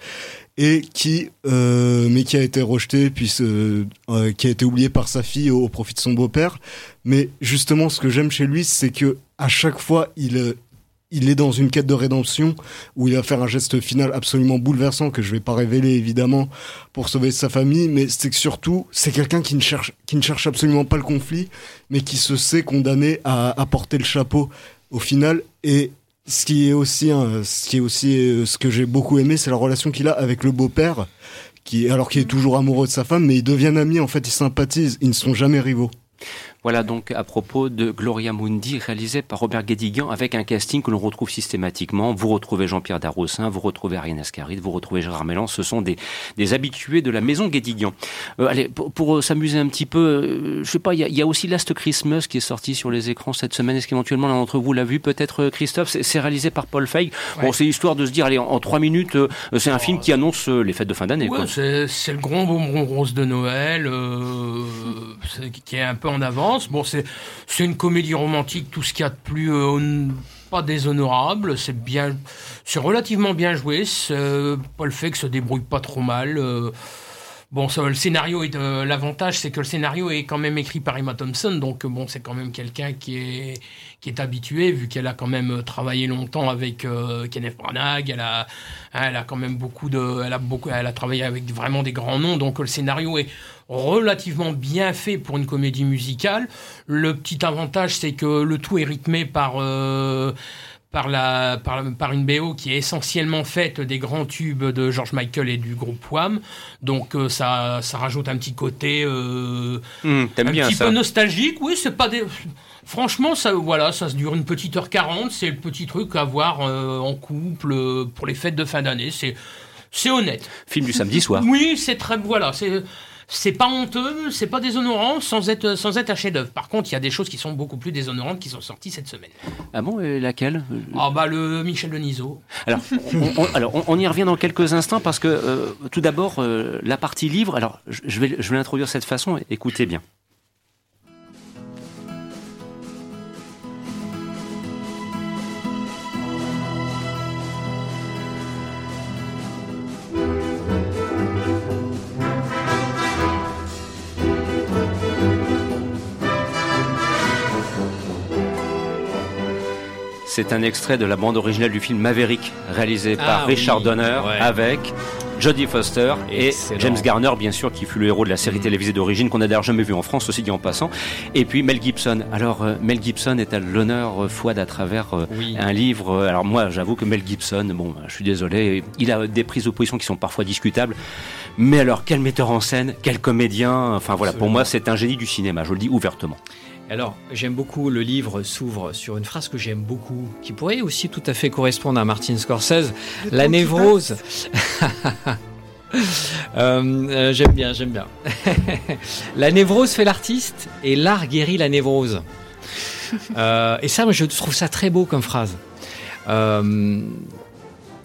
et qui euh, mais qui a été rejeté puis euh, qui a été oublié par sa fille au, profit de son beau-père. Mais justement ce que j'aime chez lui c'est que à chaque fois il euh, il est dans une quête de rédemption où il va faire un geste final absolument bouleversant que je vais pas révéler évidemment pour sauver sa famille mais c'est que surtout c'est quelqu'un qui ne cherche qui ne cherche absolument pas le conflit mais qui se sait condamné à, à porter le chapeau au final. Et ce qui est aussi ce qui est aussi euh, ce que j'ai beaucoup aimé c'est la relation qu'il a avec le beau-père qui alors qu'il est toujours amoureux de sa femme mais ils deviennent amis en fait ils sympathisent ils ne sont jamais rivaux Voilà donc à propos de Gloria Mundi, réalisé par Robert Guédiguian, avec un casting que l'on retrouve systématiquement. Vous retrouvez Jean-Pierre Darroussin, vous retrouvez Ariane Ascaride, vous retrouvez Gérard Mélan. Ce sont des, des habitués de la maison Guédiguian. Euh, allez, pour, pour, euh, s'amuser un petit peu, euh, je sais pas, il y, a- il y a aussi Last Christmas qui est sorti sur les écrans cette semaine. Est-ce qu'éventuellement l'un d'entre vous l'a vu Peut-être euh, Christophe? C'est réalisé par Paul Feig. Bon, c'est histoire de se dire, allez, en, en trois minutes, euh, c'est un film qui annonce les fêtes de fin d'année. Ouais, c'est le grand bonbon rose de Noël, qui est un peu en Bon, c'est une comédie romantique, tout ce qu'il y a de plus euh, pas déshonorable. C'est bien, c'est relativement bien joué. euh, Paul Feig se débrouille pas trop mal. Bon, le scénario est euh, l'avantage, c'est que le scénario est quand même écrit par Emma Thompson, donc euh, bon, c'est quand même quelqu'un qui est qui est habitué, vu qu'elle a quand même euh, travaillé longtemps avec Kenneth Branagh, elle a elle a quand même beaucoup de, elle a beaucoup, elle a travaillé avec vraiment des grands noms, donc le scénario est relativement bien fait pour une comédie musicale. Le petit avantage, c'est que le tout est rythmé par euh, par, la, par, par une BO qui est essentiellement faite des grands tubes de George Michael et du groupe Wham. Donc euh, ça, ça rajoute un petit côté euh, T'aimes un petit ça peu nostalgique. Oui, c'est pas des Franchement, ça, voilà, ça se dure une petite heure 40. C'est le petit truc à voir euh, en couple pour les fêtes de fin d'année. C'est, c'est honnête. Film du samedi soir. Oui, c'est très, voilà, c'est, c'est pas honteux, c'est pas déshonorant sans être, sans être un chef-d'œuvre. Par contre, il y a des choses qui sont beaucoup plus déshonorantes qui sont sorties cette semaine. Ah bon, et laquelle? Ah bah le Michel Denisot. Alors, on, on- alors on, on y revient dans quelques instants parce que euh, tout d'abord euh, la partie livre. Alors, je je vais, je vais l'introduire de cette façon. Écoutez bien. C'est un extrait de la bande originale du film Maverick, réalisé par Ah Richard oui, Donner, ouais. avec Jodie Foster et Excellent. James Garner, bien sûr, qui fut le héros de la série télévisée d'origine qu'on n'a d'ailleurs jamais vu en France, aussi dit en passant. Et puis Mel Gibson. Alors euh, Mel Gibson est à l'honneur euh, Fouad à travers euh, Oui. un livre. euh, Alors moi, j'avoue que Mel Gibson, bon, je suis désolé, il a des prises de position qui sont parfois discutables. Mais alors, quel metteur en scène, quel comédien. Enfin voilà, pour moi, c'est un génie du cinéma. Je le dis ouvertement. Alors, j'aime beaucoup le livre s'ouvre sur une phrase que j'aime beaucoup, qui pourrait aussi tout à fait correspondre à Martin Scorsese, la névrose. Euh, euh, j'aime bien, j'aime bien. la névrose fait l'artiste et l'art guérit la névrose. Euh, et ça, moi, je trouve ça très beau comme phrase. Euh,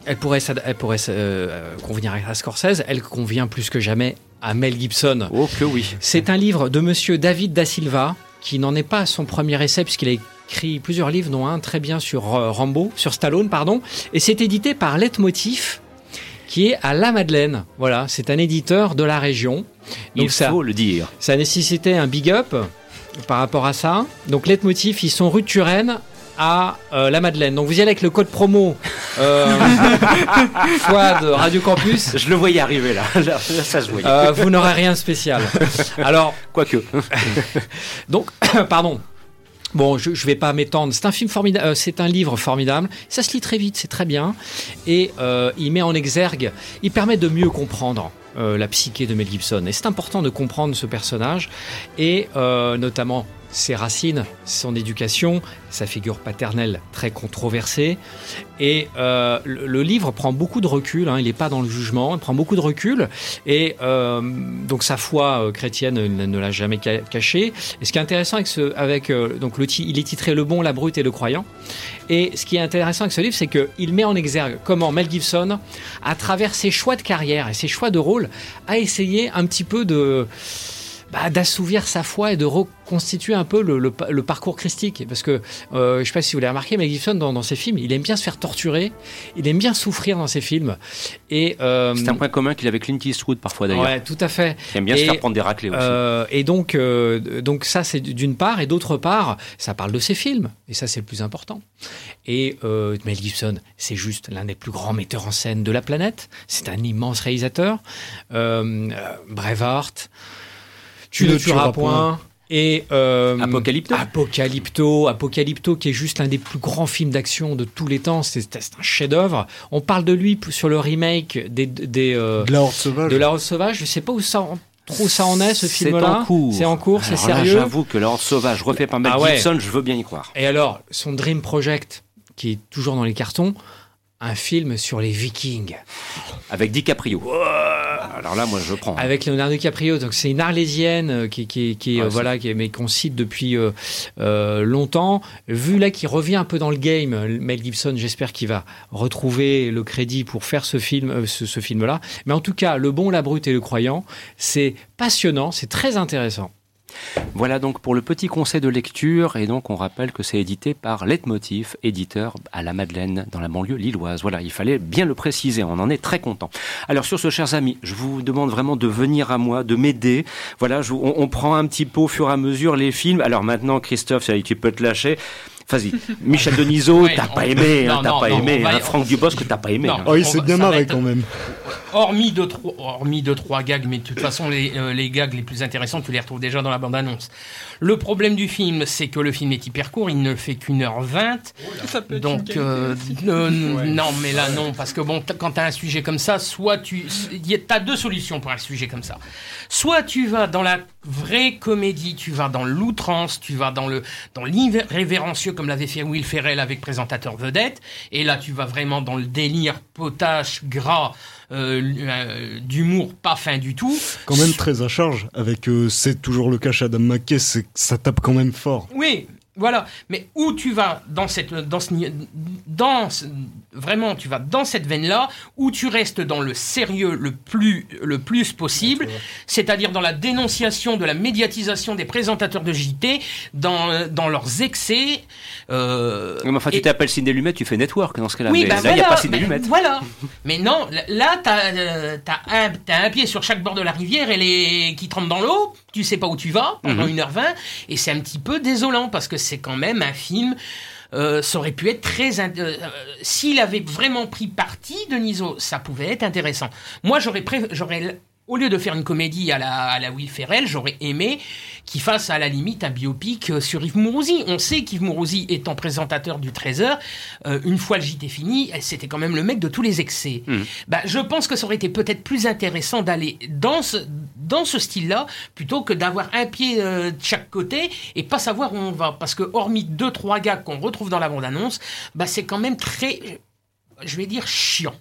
elle pourrait, s'ad- elle pourrait euh, convenir à Scorsese, elle convient plus que jamais à Mel Gibson. Oh que oui. C'est un livre de monsieur David Da Silva, qui n'en est pas à son premier essai, puisqu'il a écrit plusieurs livres, dont un très bien sur euh, Rambo, sur Stallone, pardon. Et c'est édité par Leitmotiv, qui est à La Madeleine. Voilà, c'est un éditeur de la région. Il Donc ça, faut le dire. ça nécessitait un big up par rapport à ça. Donc Leitmotiv, ils sont rue de Turenne à euh, La Madeleine. Donc vous y allez avec le code promo euh, de Radio Campus. Je le voyais arriver là. Là, ça se voyait. Euh, vous n'aurez rien de spécial. Alors, Quoique. donc, pardon. Bon, je, je vais pas m'étendre. C'est un film formidable. euh, c'est un livre formidable. Ça se lit très vite, c'est très bien. Et euh, il met en exergue. Il permet de mieux comprendre euh, la psyché de Mel Gibson. Et c'est important de comprendre ce personnage et notamment ses racines, son éducation, sa figure paternelle très controversée. Et euh, le, livre prend beaucoup de recul. hein, il n'est pas dans le jugement. Il prend beaucoup de recul. Et euh, donc sa foi euh, chrétienne ne, l'a jamais ca- caché. Et ce qui est intéressant avec ce, avec euh, donc le il est titré Le bon, la brute et le croyant. Et ce qui est intéressant avec ce livre, c'est qu'il met en exergue comment Mel Gibson, à travers ses choix de carrière et ses choix de rôle, a essayé un petit peu de bah, d'assouvir sa foi et de reconstituer un peu le, le pa- le parcours christique. Parce que, euh, je ne sais pas si vous l'avez remarqué, Mel Gibson, dans, dans ses films, il aime bien se faire torturer, il aime bien souffrir dans ses films. Et, euh, C'est un point commun qu'il avait avec Clint Eastwood parfois d'ailleurs. Ouais, tout à fait. Il aime bien se Et, faire prendre des raclés aussi. Euh, et donc, euh, donc ça, c'est d'une part. Et d'autre part, ça parle de ses films. Et ça, c'est le plus important. Et euh, Mel Gibson, c'est juste l'un des plus grands metteurs en scène de la planète. C'est un immense réalisateur. Euh, Braveheart, Tu ne tueras point. Et euh, Apocalypto. Apocalypto, Apocalypto, qui est juste l'un des plus grands films d'action de tous les temps. C'est c'est un chef-d'œuvre. On parle de lui sur le remake des, des euh, De la Horde Sauvage. de La Horde Sauvage. Je sais pas où ça en- trop ça en est ce C'est film-là. en cours. C'est en cours, c'est sérieux. J'avoue que l'ordre sauvage refait par Mel Ah ouais. Gibson, je veux bien y croire. Et alors, son Dream Project, qui est toujours dans les cartons, un film sur les Vikings Avec DiCaprio. Alors là, moi, je prends. avec Leonardo DiCaprio. Donc c'est une Arlésienne euh, qui, qui, qui Ouais, euh, c'est- voilà, qui, mais qu'on cite depuis euh, euh, longtemps. Vu là qu'il revient un peu dans le game, Mel Gibson, j'espère qu'il va retrouver le crédit pour faire ce film, euh, ce, ce film-là. Mais en tout cas, Le Bon, la Brute et le Croyant, c'est passionnant, c'est très intéressant. Voilà donc pour le petit conseil de lecture. Et donc, on rappelle que c'est édité par Leitmotiv, éditeur à la Madeleine, dans la banlieue lilloise. Voilà, il fallait bien le préciser. On en est très content. Alors, sur ce, chers amis, je vous demande vraiment de venir à moi, de m'aider. Voilà, je on, on prend un petit peu au fur et à mesure les films. Alors maintenant, Christophe, tu peux te lâcher. Vas-y, Michel Denisot, Ouais, t'as on- pas aimé, hein, t'as pas non, aimé, on hein, Franck Dubosc, t'as pas aimé. Non. hein. Oh, il s'est bien marré quand même. Hormis deux, trois, hormis deux, trois gags, mais de toute façon, les, euh, les gags les plus intéressants, tu les retrouves déjà dans la bande-annonce. Le problème du film, c'est que le film est hyper court, il ne fait qu'une heure vingt. Donc, une euh, non, mais là, non, parce que bon, quand tu as un sujet comme ça, soit tu. Tu as deux solutions pour un sujet comme ça. Soit tu vas dans la vraie comédie, tu vas dans l'outrance, tu vas dans le dans l'irrévérencieux, comme l'avait fait Will Ferrell avec présentateur vedette, et là, tu vas vraiment dans le délire potache, gras, euh, euh, d'humour pas fin du tout. Quand même très à charge, avec euh, C'est toujours le cas chez Adam McKay, ça tape quand même fort. Oui, voilà. Mais où tu vas dans cette, dans ce, ni- dans ce- vraiment, tu vas dans cette veine-là, où tu restes dans le sérieux le plus, le plus possible, c'est-à-dire dans la dénonciation de la médiatisation des présentateurs de JT, dans, dans leurs excès. euh, Mais enfin, tu t'appelles Ciné Lumet, tu fais Network dans ce cas-là. oui, mais bah là, il n'y a pas Ciné mais Lumet. Voilà. Mais non, là, t'as euh, t'as un, pied sur chaque bord de la rivière et les qui trempe dans l'eau. Tu sais pas où tu vas pendant Mhm. 1h20. Et c'est un petit peu désolant parce que c'est quand même un film. Euh, ça aurait pu être très. euh, euh, S'il avait vraiment pris parti de Niso, ça pouvait être intéressant. Moi, j'aurais au lieu de faire une comédie à la, à la Will Ferrell, j'aurais aimé qu'il fasse à la limite un biopic euh, sur Yves Mourouzi. On sait qu'Yves Mourouzi, étant présentateur du Trésor, euh, une fois le JT fini, c'était quand même le mec de tous les excès. Mhm. Bah, je pense que ça aurait été peut-être plus intéressant d'aller dans ce, dans ce style-là, plutôt que d'avoir un pied euh, de chaque côté et pas savoir où on va. Parce que hormis deux, trois gars qu'on retrouve dans la bande-annonce, bah, c'est quand même très, je vais dire, chiant.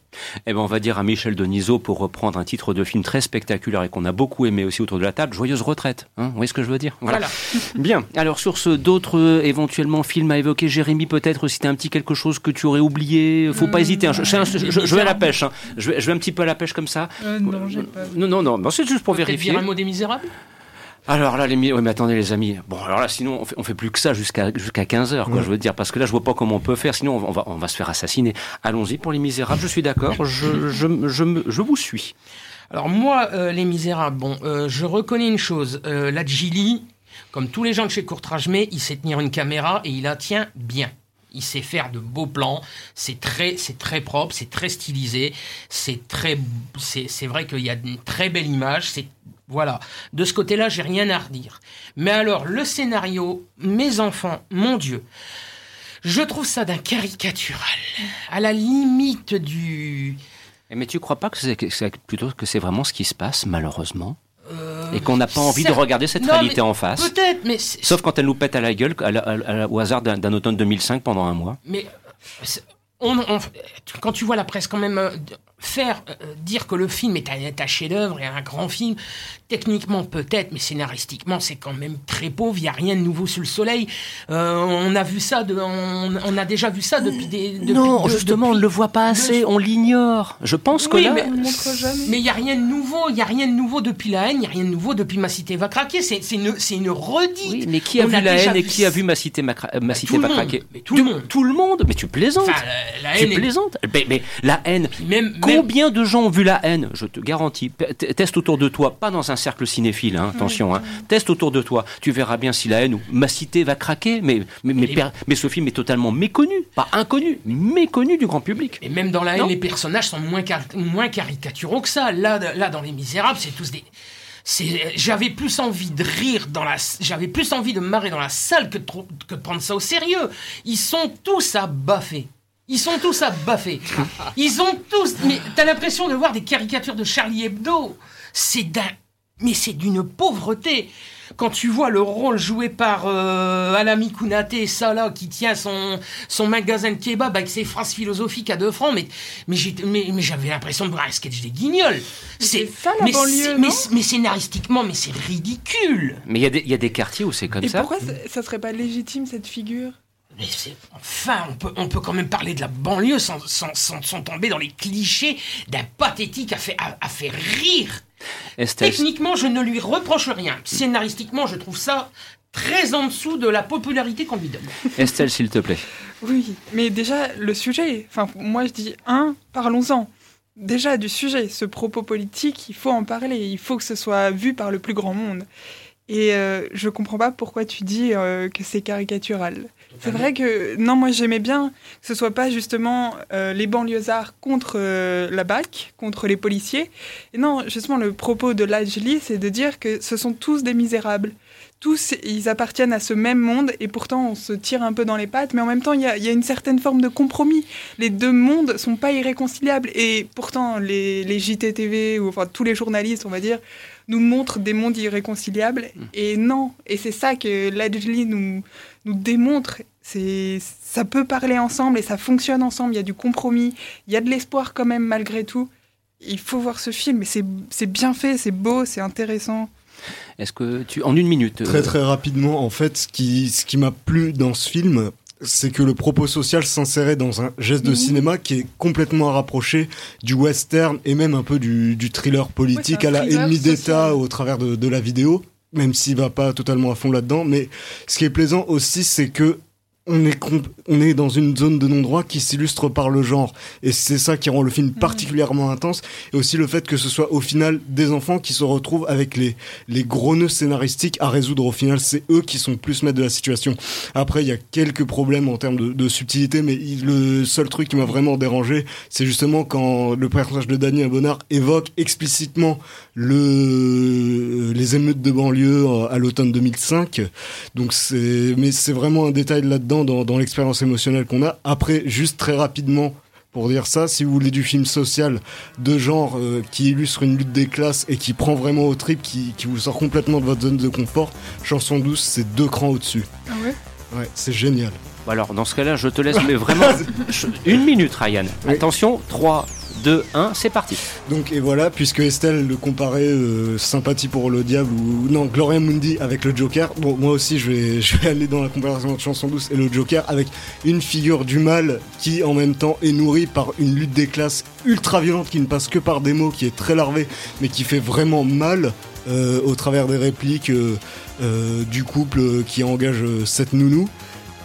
Eh ben, on va dire à Michel Denisot, pour reprendre un titre de film très spectaculaire et qu'on a beaucoup aimé aussi autour de la table, Joyeuse retraite. Hein vous voyez ce que je veux dire? Voilà. Bien. Alors, sur ce, d'autres euh, éventuellement films à évoquer, Jérémy, peut-être si t'as un petit quelque chose que tu aurais oublié, faut pas Euh, hésiter. hein. Je, je- je- Les je- je vais à la pêche. hein. Je, vais, je vais un petit peu à la pêche comme ça. Euh, non, j'ai pas. Non, non, non. non, c'est juste pour vérifier. dire un mot des Misérables? Alors là, les mi- ouais, mais attendez, les amis. Bon, alors là, sinon, on fait, on fait plus que ça jusqu'à jusqu'à 15 heures, quoi. Ouais. Je veux dire, parce que là, je vois pas comment on peut faire. Sinon, on va, on va se faire assassiner. Allons-y pour les Misérables. Je suis d'accord. Je, je, je, je vous suis. Alors moi, euh, Les Misérables, bon, euh, je reconnais une chose. Euh, la Gilly, comme tous les gens de chez Courtrage-Mais, il sait tenir une caméra et il la tient bien. Il sait faire de beaux plans. C'est très, c'est très propre, c'est très stylisé. C'est très, c'est, c'est vrai qu'il y a une très belle image. C'est voilà. De ce côté-là, j'ai rien à redire. Mais alors, le scénario, mes enfants, mon Dieu, je trouve ça d'un caricatural, à la limite du. Eh, Mais tu crois pas que c'est plutôt que c'est vraiment ce qui se passe, malheureusement? Euh, Et qu'on n'a pas envie de regarder cette Non, réalité en face? Peut-être, mais Sauf quand elle nous pète à la gueule à la- à la- au hasard d'un automne 2005 pendant un mois. Mais euh, c'est- on, on- quand tu vois la presse quand même euh, faire euh, dire que le film est un, un chef-d'œuvre et un grand film, techniquement peut-être, mais scénaristiquement c'est quand même très pauvre. Il y a rien de nouveau sous le soleil. Euh, on a vu ça, de, on, on a déjà vu ça depuis des. depuis- non, de- justement, on ne le voit pas assez, on l'ignore. Je pense que Oui, là, mais- On il n'y a rien de nouveau, il n'y a rien de nouveau depuis la haine, il n'y a rien de nouveau depuis Ma cité va craquer. C'est c'est une, c'est une redite. Oui, mais qui a On vu a la haine et qui a vu ma cité, ma, cra- ma cité tout va le monde, craquer? mais tout le monde. Tout le monde? Mais tu plaisantes Enfin, la, la Tu haine est- plaisantes? Mais, mais la haine, Puis même, même- combien de gens ont vu la haine Je te garantis. Teste autour de toi, pas dans un cercle cinéphile, hein, attention. Hein. Teste autour de toi. Tu verras bien si la haine ou ma cité va craquer. Mais, mais, mais, Et- per- mais ce film est totalement méconnu. Pas inconnu, méconnu du grand public. Et même dans la haine, Non. les personnages sont moins, car- moins caricaturaux que ça. Là, là dans Les Misérables, c'est tous des. J'avais plus envie de rire dans la. J'avais plus envie de me marrer dans la salle que de, que de prendre ça au sérieux. Ils sont tous à baffer. Ils sont tous à baffer. Ils ont tous. Mais t'as l'impression de voir des caricatures de Charlie Hebdo. C'est d'un. Mais c'est d'une pauvreté. Quand tu vois le rôle joué par euh, Alami Kounate, ça là, qui tient son, son magasin de kebab avec ses phrases philosophiques à deux francs, mais, mais, j'ai- mais, mais j'avais l'impression de voir un sketch des guignols. c'est ça, la mais, banlieue, c'est- non mais, mais scénaristiquement, mais c'est ridicule. Mais il y, a des- il y a des quartiers où c'est comme Et ça. pourquoi ça, ça serait pas légitime cette figure? Mais c'est, enfin, on peut, on peut quand même parler de la banlieue sans, sans, sans, sans tomber dans les clichés d'un pathétique à fait, à, à faire rire. Estelle, Techniquement, je ne lui reproche rien. Scénaristiquement, je trouve ça très en dessous de la popularité qu'on lui donne. Estelle, s'il te plaît. Oui, mais déjà, le sujet, enfin, moi je dis, un, parlons-en. Déjà, du sujet, ce propos politique, il faut en parler, il faut que ce soit vu par le plus grand monde. Et euh, je comprends pas pourquoi tu dis euh, que c'est caricatural. C'est vrai que non, moi j'aimais bien que ce soit pas justement euh, les banlieusards contre euh, la BAC, contre les policiers. Et non, justement le propos de Lajli, c'est de dire que ce sont tous des misérables. Tous, ils appartiennent à ce même monde et pourtant on se tire un peu dans les pattes, mais en même temps il y a, il y a une certaine forme de compromis. Les deux mondes sont pas irréconciliables et pourtant les, les JTTV ou enfin tous les journalistes, on va dire, nous montrent des mondes irréconciliables et non. Et c'est ça que Lajli nous nous démontre. C'est, ça peut parler ensemble et ça fonctionne ensemble. Il y a du compromis, il y a de l'espoir quand même malgré tout. Il faut voir ce film, et c'est, c'est bien fait, c'est beau, c'est intéressant. Est-ce que tu, en une minute, Très euh, très rapidement, en fait, ce qui, ce qui m'a plu dans ce film, c'est que le propos social s'insérait dans un geste de Mhm. cinéma qui est complètement rapproché du western et même un peu du, du thriller politique Ouais, à la ennemi d'État au travers de, de la vidéo, même s'il va pas totalement à fond là-dedans. Mais ce qui est plaisant aussi, c'est que on est, on est dans une zone de non-droit qui s'illustre par le genre. Et c'est ça qui rend le film particulièrement intense. Et aussi le fait que ce soit au final des enfants qui se retrouvent avec les, les gros nœuds scénaristiques à résoudre. Au final, c'est eux qui sont plus maîtres de la situation. Après, il y a quelques problèmes en termes de, de subtilité, mais il- le seul truc qui m'a vraiment dérangé, c'est justement quand le personnage de Daniel Bonnard évoque explicitement le, les émeutes de banlieue euh, à l'automne 2005. Donc c'est, mais c'est vraiment un détail là-dedans dans, dans l'expérience émotionnelle qu'on a. Après, juste très rapidement. Pour dire ça, si vous voulez du film social de genre euh, qui illustre une lutte des classes et qui prend vraiment au trip, qui, qui vous sort complètement de votre zone de confort, Chanson douce, c'est deux crans au-dessus. Ah ouais? Ouais, c'est génial. Alors, dans ce cas-là, je te laisse, mais vraiment, je- une minute, Ryan. Oui. Attention, 3, 2, 1, c'est parti. Donc et voilà, puisque Estelle le comparait euh, Sympathie pour le diable ou non Gloria Mundi avec le Joker. Bon, moi aussi je vais je aller dans la comparaison entre Chanson douce et le Joker avec une figure du mal qui en même temps est nourrie par une lutte des classes ultra violente qui ne passe que par des mots, qui est très larvée, mais qui fait vraiment mal euh, au travers des répliques euh, du couple qui engage cette nounou.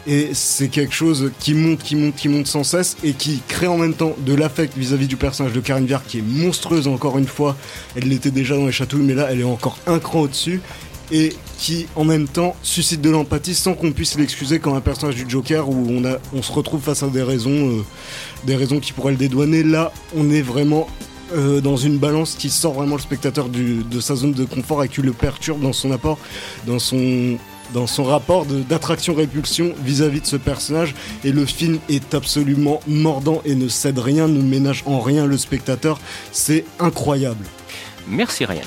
Et c'est quelque chose qui monte, qui monte, qui monte sans cesse et qui crée en même temps de l'affect vis-à-vis du personnage de Karine Viard qui est monstrueuse encore une fois. Elle l'était déjà dans les chatouilles, mais là elle est encore un cran au-dessus. Et qui en même temps suscite de l'empathie sans qu'on puisse l'excuser comme un personnage du Joker où on, se retrouve face à des raisons, euh, des raisons qui pourraient le dédouaner. Là, on est vraiment euh, dans une balance qui sort vraiment le spectateur de sa zone de confort et qui le perturbe dans son apport, dans son dans son rapport d'attraction-répulsion vis-à-vis de ce personnage et le film est absolument mordant et ne cède rien, ne ménage en rien le spectateur. C'est incroyable. Merci, Ryan.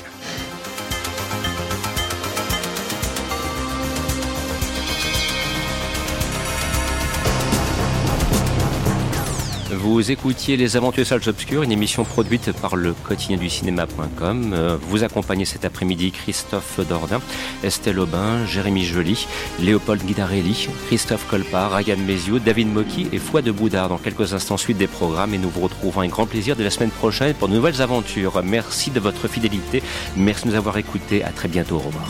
Vous écoutiez Les Aventures Salles Obscures, une émission produite par le quotidien du cinéma.com. Euh, Vous accompagnez cet après-midi Christophe Dordain, Estelle Aubin, Jérémy Joly, Léopold Guidarelli, Christophe Colpart, Ryan Méziou, David Mocky et Foi de Boudard. Dans quelques instants, suite des programmes et nous vous retrouvons avec grand plaisir de la semaine prochaine pour de nouvelles aventures. Merci de votre fidélité. Merci de nous avoir écoutés. À très bientôt. Au revoir.